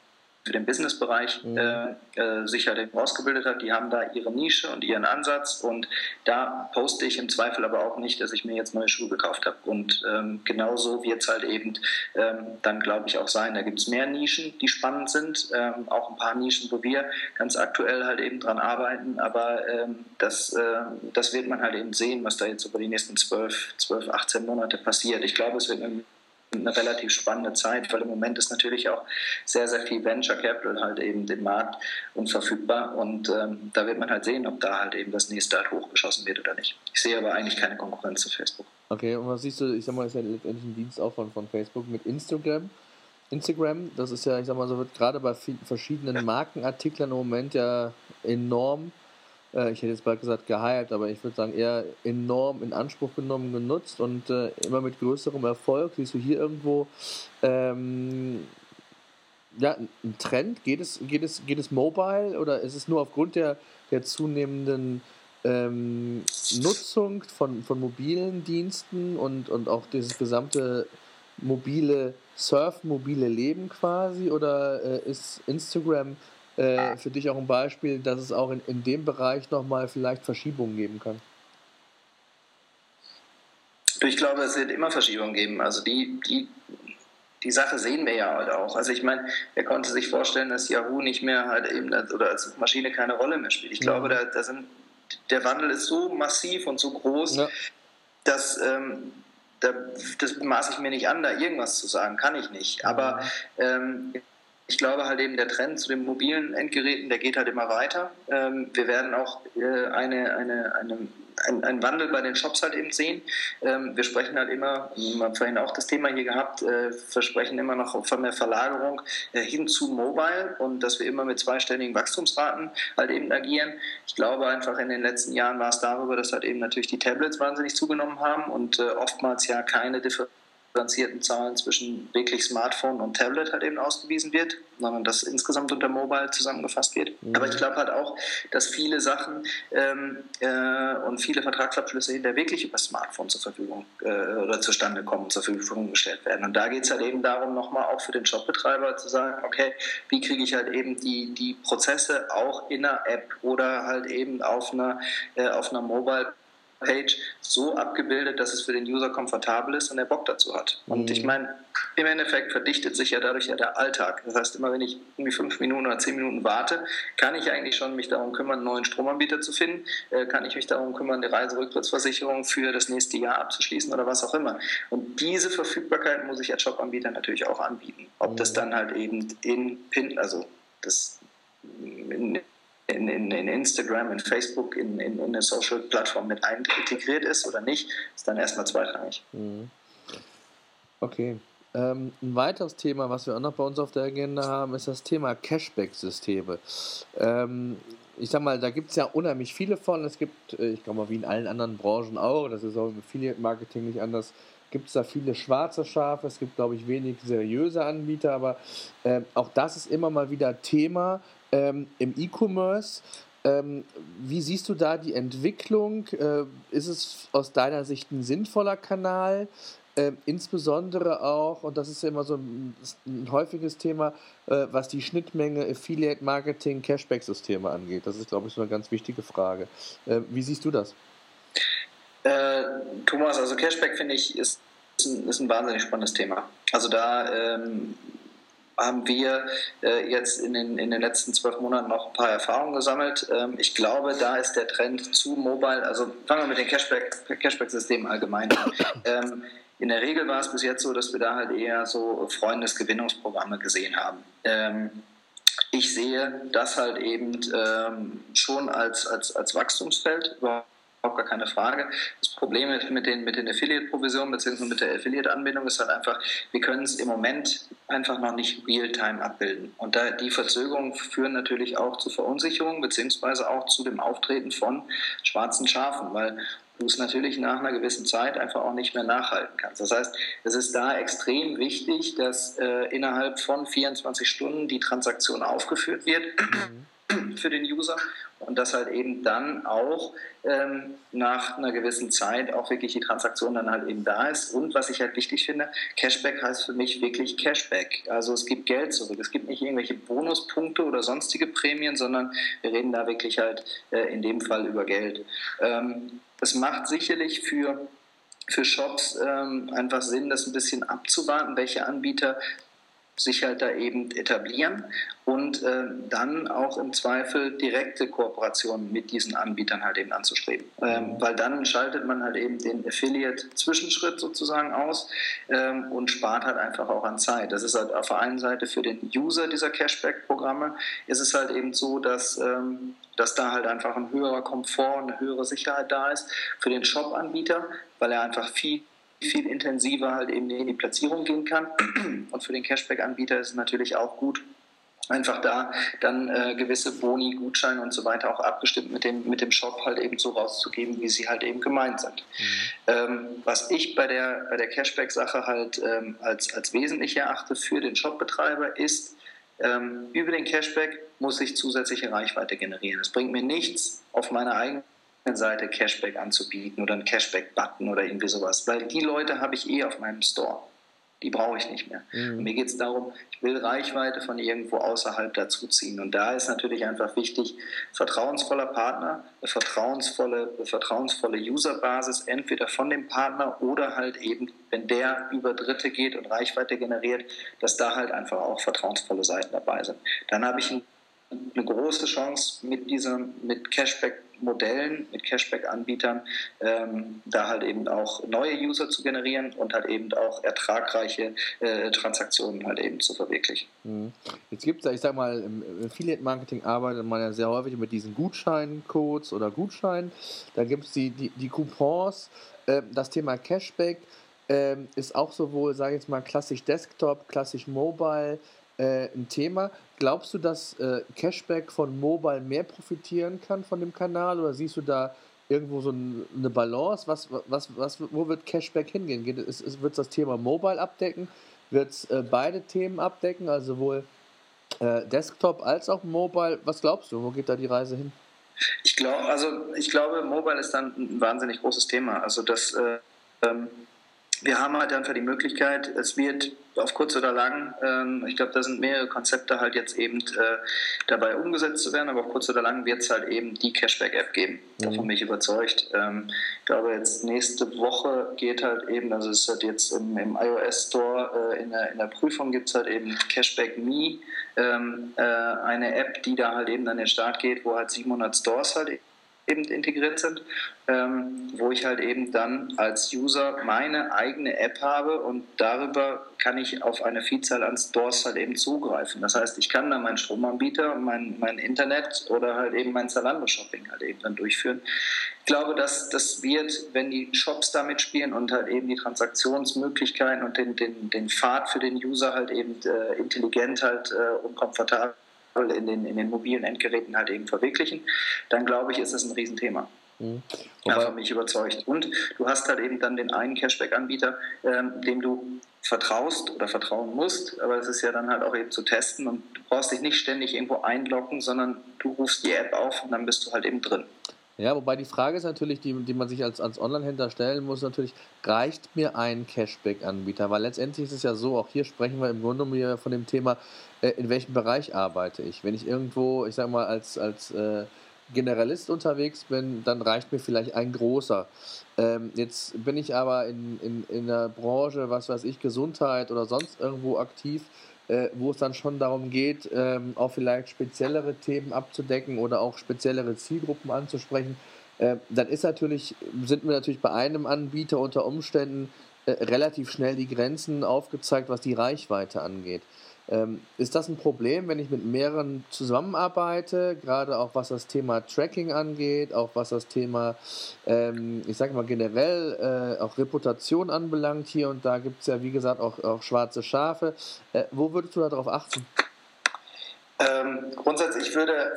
für den Businessbereich mhm. äh, äh, sich halt ausgebildet hat. Die haben da ihre Nische und ihren Ansatz und da poste ich im Zweifel aber auch nicht, dass ich mir jetzt neue Schuhe gekauft habe. Und ähm, genauso wird es halt eben ähm, dann, glaube ich, auch sein. Da gibt es mehr Nischen, die spannend sind, ähm, auch ein paar Nischen, wo wir ganz aktuell halt eben dran arbeiten, aber ähm, das, äh, das wird man halt eben sehen, was da jetzt über die nächsten 12, 12 18 Monate passiert. Ich glaube, es wird irgendwie eine relativ spannende Zeit, weil im Moment ist natürlich auch sehr, sehr viel Venture Capital halt eben im Markt und verfügbar und ähm, da wird man halt sehen, ob da halt eben das nächste halt hochgeschossen wird oder nicht. Ich sehe aber eigentlich keine Konkurrenz zu Facebook. Okay, und was siehst du, ich sag mal, ist ja letztendlich ein Dienst auch von, von Facebook mit Instagram. Instagram, das ist ja, ich sag mal, so wird gerade bei verschiedenen Markenartiklern im Moment ja enorm äh, ich hätte jetzt bald gesagt gehypt, aber ich würde sagen eher enorm in Anspruch genommen, genutzt und äh, immer mit größerem Erfolg. Siehst du hier irgendwo ähm, ja, ein Trend? Geht es, geht, es, geht es mobile oder ist es nur aufgrund der, der zunehmenden ähm, Nutzung von, von mobilen Diensten und, und auch dieses gesamte mobile Surf, mobile Leben quasi? Oder äh, ist Instagram äh, für dich auch ein Beispiel, dass es auch in, in dem Bereich nochmal vielleicht Verschiebungen geben kann? Ich glaube, es wird immer Verschiebungen geben. Also die, die, die Sache sehen wir ja halt auch. Also ich meine, wer konnte sich vorstellen, dass Yahoo nicht mehr halt eben oder als Maschine keine Rolle mehr spielt. Ich ja. glaube, da, da sind, der Wandel ist so massiv und so groß, ja. dass ähm, da, das maße ich mir nicht an, da irgendwas zu sagen, kann ich nicht. Aber ähm, ich glaube halt eben, der Trend zu den mobilen Endgeräten, der geht halt immer weiter. Ähm, wir werden auch äh, eine, eine, eine ein, ein, Wandel bei den Shops halt eben sehen. Ähm, wir sprechen halt immer, wir haben vorhin auch das Thema hier gehabt, äh, versprechen immer noch von der Verlagerung äh, hin zu Mobile und dass wir immer mit zweistelligen Wachstumsraten halt eben agieren. Ich glaube einfach in den letzten Jahren war es darüber, dass halt eben natürlich die Tablets wahnsinnig zugenommen haben und äh, oftmals ja keine Differenz differenzierten Zahlen zwischen wirklich Smartphone und Tablet halt eben ausgewiesen wird, sondern das insgesamt unter Mobile zusammengefasst wird. Mhm. Aber ich glaube halt auch, dass viele Sachen ähm, äh, und viele Vertragsabschlüsse hinter wirklich über Smartphone zur Verfügung äh, oder zustande kommen, zur Verfügung gestellt werden. Und da geht es halt eben darum, nochmal auch für den Shopbetreiber zu sagen, okay, wie kriege ich halt eben die, die Prozesse auch in einer App oder halt eben auf einer, äh, auf einer Mobile Page so abgebildet, dass es für den User komfortabel ist und er Bock dazu hat. Und mhm. ich meine, im Endeffekt verdichtet sich ja dadurch ja der Alltag. Das heißt, immer wenn ich irgendwie fünf Minuten oder zehn Minuten warte, kann ich eigentlich schon mich darum kümmern, einen neuen Stromanbieter zu finden, äh, kann ich mich darum kümmern, eine Reiserücktrittsversicherung für das nächste Jahr abzuschließen oder was auch immer. Und diese Verfügbarkeit muss ich als Jobanbieter natürlich auch anbieten. Ob das mhm. dann halt eben in PIN, also das in, in, in, in Instagram, in Facebook, in, in, in eine Social-Plattform mit integriert ist oder nicht, ist dann erstmal zweitrangig. Mhm. Okay. Ähm, ein weiteres Thema, was wir auch noch bei uns auf der Agenda haben, ist das Thema Cashback-Systeme. Ähm, ich sag mal, da gibt es ja unheimlich viele von. Es gibt, äh, ich glaube mal, wie in allen anderen Branchen auch, das ist auch im Affiliate-Marketing nicht anders, gibt es da viele schwarze Schafe. Es gibt, glaube ich, wenig seriöse Anbieter, aber äh, auch das ist immer mal wieder Thema ähm, im E-Commerce. Ähm, wie siehst du da die Entwicklung? Äh, ist es aus deiner Sicht ein sinnvoller Kanal? Äh, insbesondere auch, und das ist ja immer so ein, ein häufiges Thema, äh, was die Schnittmenge Affiliate Marketing, Cashback-Systeme angeht. Das ist, glaube ich, so eine ganz wichtige Frage. Äh, wie siehst du das? Äh, Thomas, also Cashback finde ich ist, ist, ein, ist, ein, wahnsinnig spannendes Thema. Also da ähm, haben wir äh, jetzt in den, in den letzten zwölf Monaten noch ein paar Erfahrungen gesammelt. Ähm, ich glaube, da ist der Trend zu Mobile, also fangen wir mit den Cashback-Systemen Cashback allgemein an. [laughs] Ähm, in der Regel war es bis jetzt so, dass wir da halt eher so Freundesgewinnungsprogramme gesehen haben. Ähm, ich sehe das halt eben ähm, schon als, als, als Wachstumsfeld, überhaupt überhaupt gar keine Frage. Das Problem mit den, mit den Affiliate-Provisionen bzw. mit der Affiliate-Anbindung ist halt einfach, wir können es im Moment einfach noch nicht real-time abbilden. Und da die Verzögerungen führen natürlich auch zu Verunsicherung bzw. auch zu dem Auftreten von schwarzen Schafen, weil du es natürlich nach einer gewissen Zeit einfach auch nicht mehr nachhalten kannst. Das heißt, es ist da extrem wichtig, dass äh, innerhalb von 24 Stunden die Transaktion aufgeführt wird. Mhm [clears throat] für den User und dass halt eben dann auch ähm, nach einer gewissen Zeit auch wirklich die Transaktion dann halt eben da ist. Und was ich halt wichtig finde, Cashback heißt für mich wirklich Cashback. Also es gibt Geld zurück. Es gibt nicht irgendwelche Bonuspunkte oder sonstige Prämien, sondern wir reden da wirklich halt äh, in dem Fall über Geld. Ähm, es macht sicherlich für für Shops ähm, einfach Sinn, das ein bisschen abzuwarten, welche Anbieter sich halt da eben etablieren und äh, dann auch im Zweifel direkte Kooperationen mit diesen Anbietern halt eben anzustreben. Ähm, weil dann schaltet man halt eben den Affiliate-Zwischenschritt sozusagen aus ähm, und spart halt einfach auch an Zeit. Das ist halt auf der einen Seite für den User dieser Cashback-Programme ist es halt eben so, dass ähm, dass da halt einfach ein höherer Komfort, eine höhere Sicherheit da ist für den Shop-Anbieter, weil er einfach viel viel intensiver halt eben in die Platzierung gehen kann. [clears throat] Und für den Cashback-Anbieter ist es natürlich auch gut, einfach da dann äh, gewisse Boni, Gutscheine und so weiter auch abgestimmt mit dem, mit dem Shop halt eben so rauszugeben, wie sie halt eben gemeint sind. Mhm. Ähm, was ich bei der, bei der Cashback-Sache halt ähm, als, als wesentlich erachte für den Shopbetreiber ist, ähm, über den Cashback muss ich zusätzliche Reichweite generieren. Es bringt mir nichts, auf meiner eigenen Seite Cashback anzubieten oder einen Cashback-Button oder irgendwie sowas, weil die Leute habe ich eh auf meinem Store. Die brauche ich nicht mehr. Mhm. Mir geht es darum, ich will Reichweite von irgendwo außerhalb dazuziehen. Und da ist natürlich einfach wichtig, vertrauensvoller Partner, eine vertrauensvolle, eine vertrauensvolle Userbasis, entweder von dem Partner oder halt eben, wenn der über Dritte geht und Reichweite generiert, dass da halt einfach auch vertrauensvolle Seiten dabei sind. Dann habe ich eine große Chance mit diesem, mit Cashback Modellen, mit Cashback-Anbietern, ähm, da halt eben auch neue User zu generieren und halt eben auch ertragreiche äh, Transaktionen halt eben zu verwirklichen. Mhm. Jetzt gibt es, ich sag mal, im Affiliate-Marketing arbeitet man ja sehr häufig mit diesen Gutscheincodes oder Gutscheinen. Da gibt es die, die, die Coupons. Äh, das Thema Cashback äh, ist auch sowohl, sage ich jetzt mal, klassisch Desktop, klassisch Mobile äh, ein Thema. Glaubst du, dass äh, Cashback von Mobile mehr profitieren kann von dem Kanal oder siehst du da irgendwo so ein, eine Balance? Was, was, was, wo wird Cashback hingehen? Geht, ist, ist, wird es das Thema Mobile abdecken? Wird es äh, beide Themen abdecken, also sowohl äh, Desktop als auch Mobile? Was glaubst du, wo geht da die Reise hin? Ich glaube, also ich glaube, Mobile ist dann ein wahnsinnig großes Thema. Also das äh, ähm, wir haben halt einfach die Möglichkeit, es wird auf kurz oder lang, ähm, ich glaube, da sind mehrere Konzepte halt jetzt eben äh, dabei umgesetzt zu werden, aber auf kurz oder lang wird es halt eben die Cashback-App geben. Mhm. Davon bin ich überzeugt. Ähm, ich glaube, jetzt nächste Woche geht halt eben, also es ist halt jetzt im, im iOS Store äh, in, der, in der Prüfung gibt es halt eben Cashback Me, ähm, äh, eine App, die da halt eben an den Start geht, wo halt 700 Stores halt eben integriert sind, ähm, wo ich halt eben dann als User meine eigene App habe und darüber kann ich auf eine Vielzahl an Stores halt eben zugreifen. Das heißt, ich kann dann meinen Stromanbieter, mein, mein Internet oder halt eben mein Zalando-Shopping halt eben dann durchführen. Ich glaube, dass das wird, wenn die Shops damit spielen und halt eben die Transaktionsmöglichkeiten und den, den, den Pfad für den User halt eben äh, intelligent halt äh, und komfortabel in den, in den mobilen Endgeräten halt eben verwirklichen, dann glaube ich, ist es ein Riesenthema. Mhm. Davon mich überzeugt. Und du hast halt eben dann den einen Cashback-Anbieter, ähm, dem du vertraust oder vertrauen musst, aber es ist ja dann halt auch eben zu testen und du brauchst dich nicht ständig irgendwo einloggen, sondern du rufst die App auf und dann bist du halt eben drin. Ja, wobei die Frage ist natürlich, die, die man sich als, als Online-Händler stellen muss, natürlich, reicht mir ein Cashback-Anbieter? Weil letztendlich ist es ja so, auch hier sprechen wir im Grunde genommen von dem Thema, äh, in welchem Bereich arbeite ich. Wenn ich irgendwo, ich sag mal, als, als äh, Generalist unterwegs bin, dann reicht mir vielleicht ein großer. Ähm, jetzt bin ich aber in, in, in der Branche, was weiß ich, Gesundheit oder sonst irgendwo aktiv äh, wo es dann schon darum geht, ähm, auch vielleicht speziellere Themen abzudecken oder auch speziellere Zielgruppen anzusprechen, äh, dann ist natürlich, sind mir natürlich bei einem Anbieter unter Umständen äh, relativ schnell die Grenzen aufgezeigt, was die Reichweite angeht. Ähm, ist das ein Problem, wenn ich mit mehreren zusammenarbeite, gerade auch was das Thema Tracking angeht, auch was das Thema, ähm, ich sage mal generell, äh, auch Reputation anbelangt hier und da gibt es ja, wie gesagt, auch, auch schwarze Schafe. Äh, wo würdest du darauf achten? Ähm, grundsätzlich würde,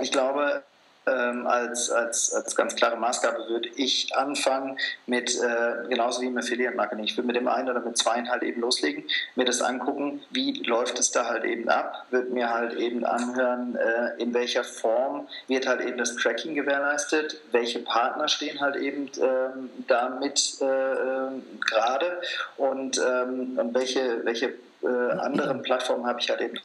ich glaube, ähm, als, als, als ganz klare Maßgabe würde ich anfangen mit, äh, genauso wie im Affiliate-Marketing, ich würde mit dem einen oder mit zweien halt eben loslegen, mir das angucken, wie läuft es da halt eben ab, würde mir halt eben anhören, äh, in welcher Form wird halt eben das Tracking gewährleistet, welche Partner stehen halt eben ähm, damit äh, ähm, gerade und, ähm, und welche, welche äh, anderen Plattformen habe ich halt eben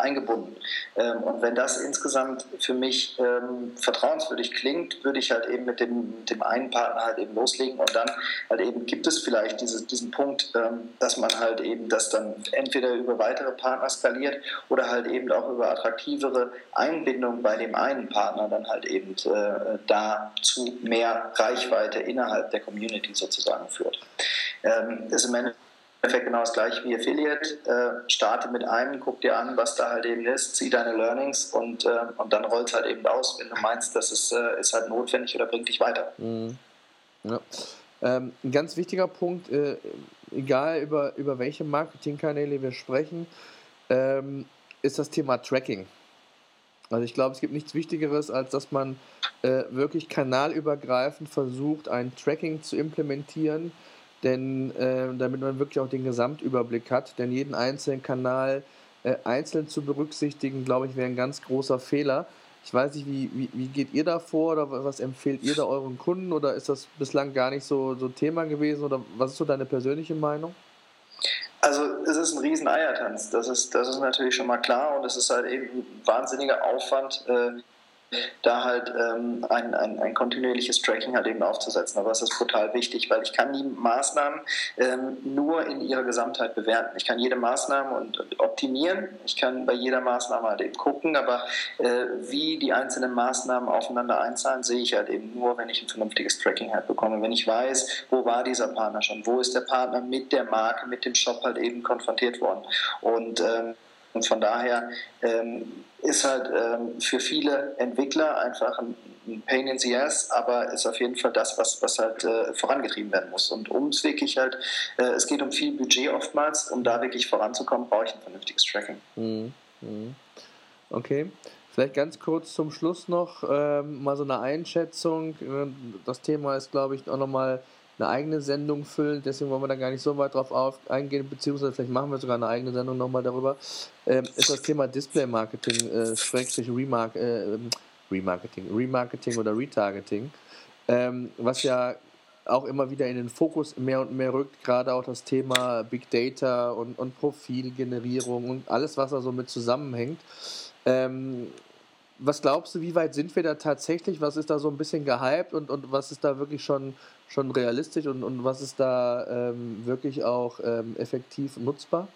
eingebunden. Ähm, und wenn das insgesamt für mich ähm, vertrauenswürdig klingt, würde ich halt eben mit dem, dem einen Partner halt eben loslegen und dann halt eben gibt es vielleicht diese, diesen Punkt, ähm, dass man halt eben das dann entweder über weitere Partner skaliert oder halt eben auch über attraktivere Einbindung bei dem einen Partner dann halt eben äh, da zu mehr Reichweite innerhalb der Community sozusagen führt. Ähm, ist im Endeffekt Endeffekt genau das gleiche wie Affiliate. Äh, starte mit einem, guck dir an, was da halt eben ist, zieh deine Learnings und, äh, und dann rollt es halt eben aus, wenn du meinst, das ist, äh, ist halt notwendig oder bringt dich weiter. Mhm. Ja. Ähm, ein ganz wichtiger Punkt, äh, egal über, über welche Marketingkanäle wir sprechen, ähm, ist das Thema Tracking. Also ich glaube, es gibt nichts Wichtigeres, als dass man äh, wirklich kanalübergreifend versucht, ein Tracking zu implementieren, denn äh, damit man wirklich auch den Gesamtüberblick hat, denn jeden einzelnen Kanal äh, einzeln zu berücksichtigen, glaube ich, wäre ein ganz großer Fehler. Ich weiß nicht, wie, wie, wie geht ihr da vor oder was empfehlt ihr da euren Kunden oder ist das bislang gar nicht so, so Thema gewesen oder was ist so deine persönliche Meinung? Also es ist ein riesen Eiertanz, das ist, das ist natürlich schon mal klar und es ist halt eben ein wahnsinniger Aufwand, äh, da halt ähm, ein, ein, ein kontinuierliches Tracking halt eben aufzusetzen. Aber es ist total wichtig, weil ich kann die Maßnahmen ähm, nur in ihrer Gesamtheit bewerten. Ich kann jede Maßnahme und optimieren. Ich kann bei jeder Maßnahme halt eben gucken, aber äh, wie die einzelnen Maßnahmen aufeinander einzahlen, sehe ich halt eben nur, wenn ich ein vernünftiges Tracking halt bekomme. Wenn ich weiß, wo war dieser Partner schon, wo ist der Partner mit der Marke, mit dem Shop halt eben konfrontiert worden. Und ähm, und von daher ähm, ist halt ähm, für viele Entwickler einfach ein, Pain in the Ass, aber ist auf jeden Fall das, was, was halt äh, vorangetrieben werden muss. Und um es wirklich halt, äh, es geht um viel Budget oftmals, um da wirklich voranzukommen, brauche ich ein vernünftiges Tracking. Mhm. Mhm. Okay. Vielleicht ganz kurz zum Schluss noch ähm, mal so eine Einschätzung. Das Thema ist, glaube ich, auch nochmal eine eigene Sendung füllen, deswegen wollen wir da gar nicht so weit drauf auf eingehen, beziehungsweise vielleicht machen wir sogar eine eigene Sendung nochmal darüber, ähm, ist das Thema Display-Marketing, äh, Schrägstrich Remark, äh, Remarketing, Remarketing oder Retargeting, ähm, was ja auch immer wieder in den Fokus mehr und mehr rückt, gerade auch das Thema Big Data und, und Profilgenerierung und alles, was da so mit zusammenhängt. Ähm, was glaubst du, wie weit sind wir da tatsächlich? Was ist da so ein bisschen gehypt und, und was ist da wirklich schon, schon realistisch und, und was ist da ähm, wirklich auch ähm, effektiv nutzbar?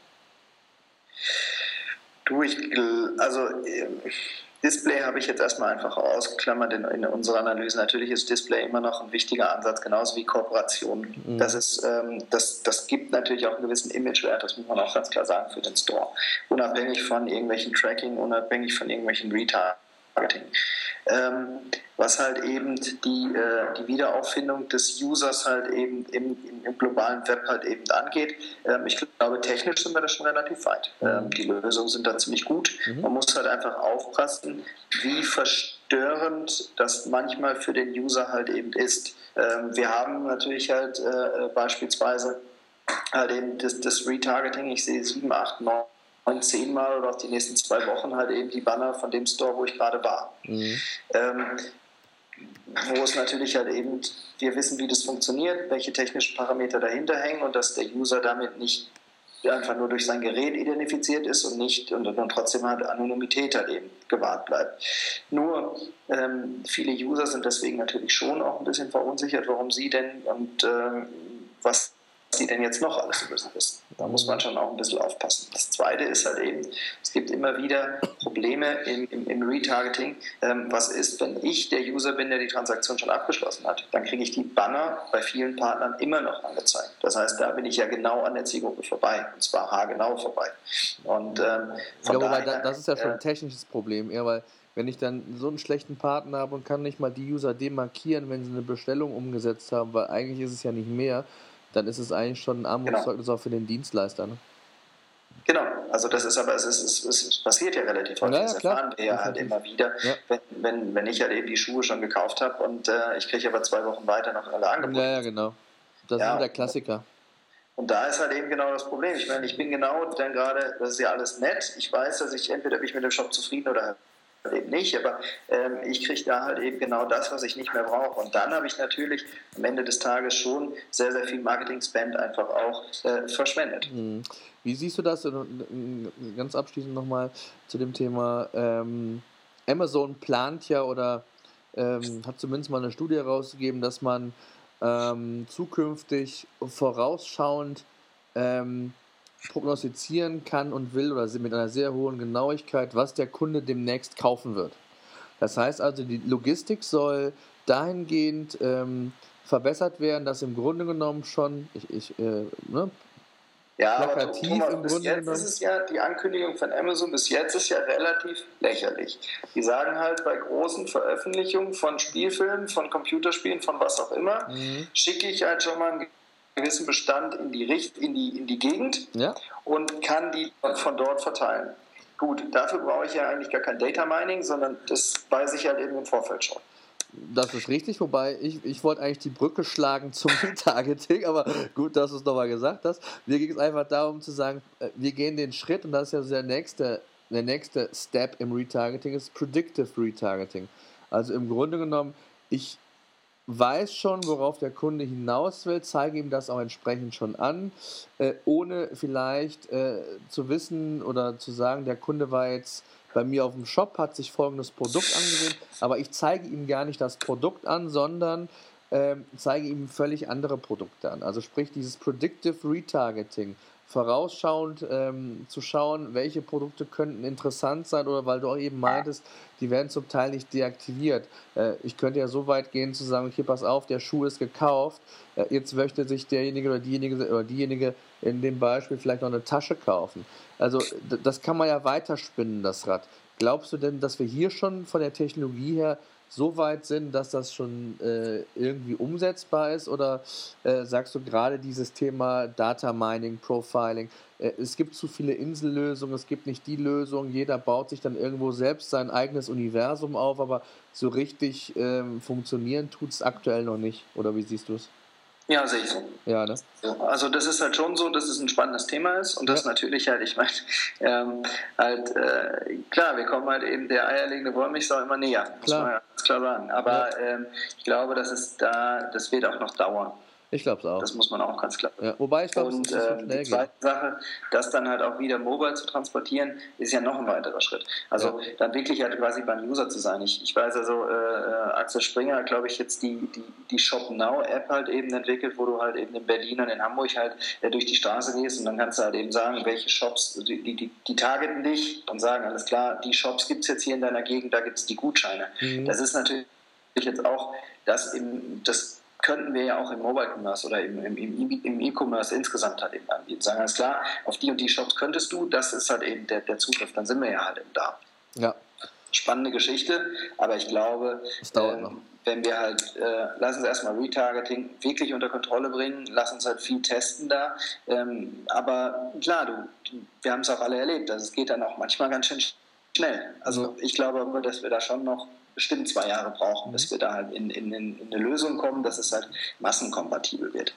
Du, ich, also ähm, Display habe ich jetzt erstmal einfach ausgeklammert in, in unserer Analyse. Natürlich ist Display immer noch ein wichtiger Ansatz, genauso wie Kooperation. Mhm. Das, ist, ähm, das, das gibt natürlich auch einen gewissen Imagewert, das muss man auch ganz klar sagen, für den Store. Unabhängig von irgendwelchen Tracking, unabhängig von irgendwelchen Retail. Marketing. Ähm, was halt eben die, äh, die Wiederauffindung des Users halt eben im, im globalen Web halt eben angeht. Ähm, ich glaube, technisch sind wir da schon relativ weit. Mhm. Ähm, die Lösungen sind da ziemlich gut. Mhm. Man muss halt einfach aufpassen, wie verstörend das manchmal für den User halt eben ist. Ähm, wir haben natürlich halt äh, beispielsweise halt eben das, das Retargeting, ich sehe 7, 8, 9 neun, zehnmal oder auch die nächsten zwei Wochen halt eben die Banner von dem Store, wo ich gerade war. Mhm. Ähm, wo es natürlich halt eben, wir wissen, wie das funktioniert, welche technischen Parameter dahinter hängen und dass der User damit nicht einfach nur durch sein Gerät identifiziert ist und nicht und, und trotzdem halt Anonymität halt eben gewahrt bleibt. Nur ähm, viele User sind deswegen natürlich schon auch ein bisschen verunsichert, warum sie denn und ähm, was die denn jetzt noch alles über sie wissen. Da muss man schon auch ein bisschen aufpassen. Das Zweite ist halt eben, es gibt immer wieder Probleme im, im, im Retargeting. Ähm, was ist, wenn ich der User bin, der die Transaktion schon abgeschlossen hat? Dann kriege ich die Banner bei vielen Partnern immer noch angezeigt. Das heißt, da bin ich ja genau an der Zielgruppe vorbei. Und zwar haargenau vorbei. Und ähm, von ja, daher, das ist ja schon ein technisches Problem, eher weil wenn ich dann so einen schlechten Partner habe und kann nicht mal die User demarkieren, wenn sie eine Bestellung umgesetzt haben, weil eigentlich ist es ja nicht mehr, dann ist es eigentlich schon ein Armutszeugnis genau. auch für den Dienstleister. Ne? Genau, also das ist aber, es, ist, es, passiert ja relativ häufig, ja, das erfahren wir ja halt immer wieder, ja. wenn, wenn, wenn ich halt eben die Schuhe schon gekauft habe und äh, ich kriege aber zwei Wochen weiter noch alle Angebote. Ja, ja, genau. Das ja, ist der Klassiker. Und da ist halt eben genau das Problem. Ich meine, ich bin genau dann gerade, das ist ja alles nett. Ich weiß, dass ich entweder bin ich mit dem Shop zufrieden oder eben nicht, aber ähm, ich kriege da halt eben genau das, was ich nicht mehr brauche. Und dann habe ich natürlich am Ende des Tages schon sehr, sehr viel Marketing-Spend einfach auch äh, verschwendet. Mhm. Wie siehst du das? Ganz abschließend nochmal zu dem Thema. Ähm, Amazon plant ja oder ähm, hat zumindest mal eine Studie herausgegeben, dass man ähm, zukünftig vorausschauend ähm, prognostizieren kann und will oder mit einer sehr hohen Genauigkeit, was der Kunde demnächst kaufen wird. Das heißt also, die Logistik soll dahingehend ähm, verbessert werden, dass im Grunde genommen schon, ich, ich äh, ne, ja, aber Thomas, im bis Grunde jetzt genommen. ist es ja, die Ankündigung von Amazon bis jetzt ist ja relativ lächerlich. Die sagen halt bei großen Veröffentlichungen von Spielfilmen, von Computerspielen, von was auch immer, mhm. schicke ich halt schon mal einen gewissen Bestand in die, Richt in die, in die Gegend ja. und kann die von dort verteilen. Gut, dafür brauche ich ja eigentlich gar kein Data Mining, sondern das weiß ich halt eben im Vorfeld schon. Das ist richtig, wobei ich, ich wollte eigentlich die Brücke schlagen zum [laughs] Retargeting, aber gut, dass du es nochmal gesagt hast. Mir ging es einfach darum zu sagen, äh, wir gehen den Schritt und das ist ja der nächste der nächste Step im Retargeting ist Predictive Retargeting. Also im Grunde genommen, ich weiß schon, worauf der Kunde hinaus will, zeige ihm das auch entsprechend schon an, äh, ohne vielleicht äh, zu wissen oder zu sagen, der Kunde war jetzt bei mir auf dem Shop, hat sich folgendes Produkt angesehen, aber ich zeige ihm gar nicht das Produkt an, sondern äh, zeige ihm völlig andere Produkte an. Also sprich dieses Predictive Retargeting vorausschauend ähm, zu schauen, welche Produkte könnten interessant sein oder weil du auch eben meintest, die werden zum Teil nicht deaktiviert. Äh, ich könnte ja so weit gehen zu sagen, okay, pass auf, der Schuh ist gekauft, äh, jetzt möchte sich derjenige oder diejenige oder diejenige in dem Beispiel vielleicht noch eine Tasche kaufen. Also das kann man ja weiterspinnen, das Rad. Glaubst du denn, dass wir hier schon von der Technologie her so weit sind, dass das schon äh, irgendwie umsetzbar ist? Oder äh, sagst du gerade dieses Thema Data Mining, Profiling, äh, es gibt zu viele Insellösungen, es gibt nicht die Lösung, jeder baut sich dann irgendwo selbst sein eigenes Universum auf, aber so richtig ähm, funktionieren tut es aktuell noch nicht. Oder wie siehst du es? Ja, sehe ich so. Ja, ne? Also das ist halt schon so, dass es ein spannendes Thema ist und das ja. natürlich halt, ich meine, [laughs] ähm, halt, äh, klar, wir kommen halt eben der eierlegende Wollmilchsau immer näher, muss man ja ganz klar sagen. Aber ja. ähm, ich glaube, dass es da, das wird auch noch dauern. Ich glaube es auch. Das muss man auch ganz klar sagen. Ja, wobei ich glaube, Und äh, die zweite geht. Sache, das dann halt auch wieder mobile zu transportieren, ist ja noch ein weiterer Schritt. Also ja. dann wirklich halt quasi beim User zu sein. Ich, ich weiß also, äh, Axel Springer hat, glaube ich, jetzt die, die, die Shop Now App halt eben entwickelt, wo du halt eben in Berlin und in Hamburg halt äh, durch die Straße gehst und dann kannst du halt eben sagen, welche Shops, die, die, die targeten dich und sagen, alles klar, die Shops gibt es jetzt hier in deiner Gegend, da gibt es die Gutscheine. Mhm. Das ist natürlich jetzt auch das, im, das könnten wir ja auch im Mobile Commerce oder im, im, E-Commerce insgesamt halt eben anbieten. Sagen ganz klar, auf die und die Shops könntest du, das ist halt eben der, der Zugriff, dann sind wir ja halt eben da. Ja. Spannende Geschichte, aber ich glaube, ähm, wenn wir halt, äh, lass uns erstmal Retargeting wirklich unter Kontrolle bringen, lass uns halt viel testen da. Ähm, aber klar, du, wir haben es auch alle erlebt, also es geht dann auch manchmal ganz schön schnell. Also ich glaube aber, dass wir da schon noch bestimmt zwei Jahre brauchen, bis mhm. wir da halt in, in, in eine Lösung kommen, dass es halt massenkompatibel wird.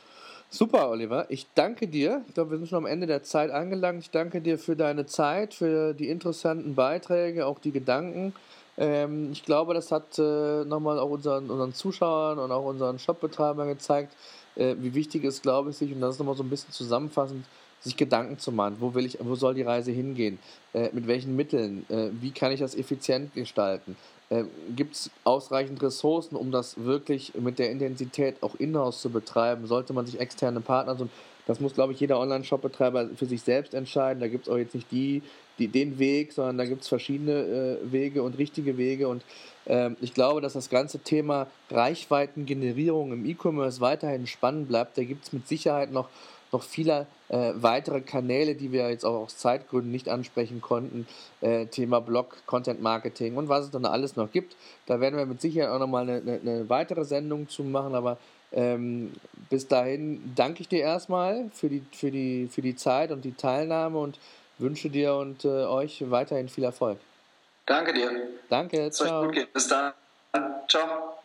Super, Oliver. Ich danke dir. Ich glaube, wir sind schon am Ende der Zeit angelangt. Ich danke dir für deine Zeit, für die interessanten Beiträge, auch die Gedanken. Ähm, ich glaube, das hat äh, nochmal auch unseren, unseren Zuschauern und auch unseren Shopbetreibern gezeigt, äh, wie wichtig es, glaube ich, sich, und das ist nochmal so ein bisschen zusammenfassend, sich Gedanken zu machen, wo will ich, wo soll die Reise hingehen, äh, mit welchen Mitteln, äh, wie kann ich das effizient gestalten, äh, Gibt es ausreichend Ressourcen, um das wirklich mit der Intensität auch in-house zu betreiben? Sollte man sich externe Partner suchen? Das muss, glaube ich, jeder Online-Shop-Betreiber für sich selbst entscheiden. Da gibt es auch jetzt nicht die, die, den Weg, sondern da gibt es verschiedene äh, Wege und richtige Wege. Und äh, ich glaube, dass das ganze Thema Reichweitengenerierung im E-Commerce weiterhin spannend bleibt. Da gibt es mit Sicherheit noch noch viele äh, weitere Kanäle, die wir jetzt auch aus Zeitgründen nicht ansprechen konnten. Äh, Thema Blog, Content Marketing und was es dann alles noch gibt. Da werden wir mit Sicherheit auch nochmal eine, eine, eine weitere Sendung zu machen, aber ähm, bis dahin danke ich dir erstmal für die, für, die, für die Zeit und die Teilnahme und wünsche dir und äh, euch weiterhin viel Erfolg. Danke dir. Danke, ciao. Bis dann. Ciao.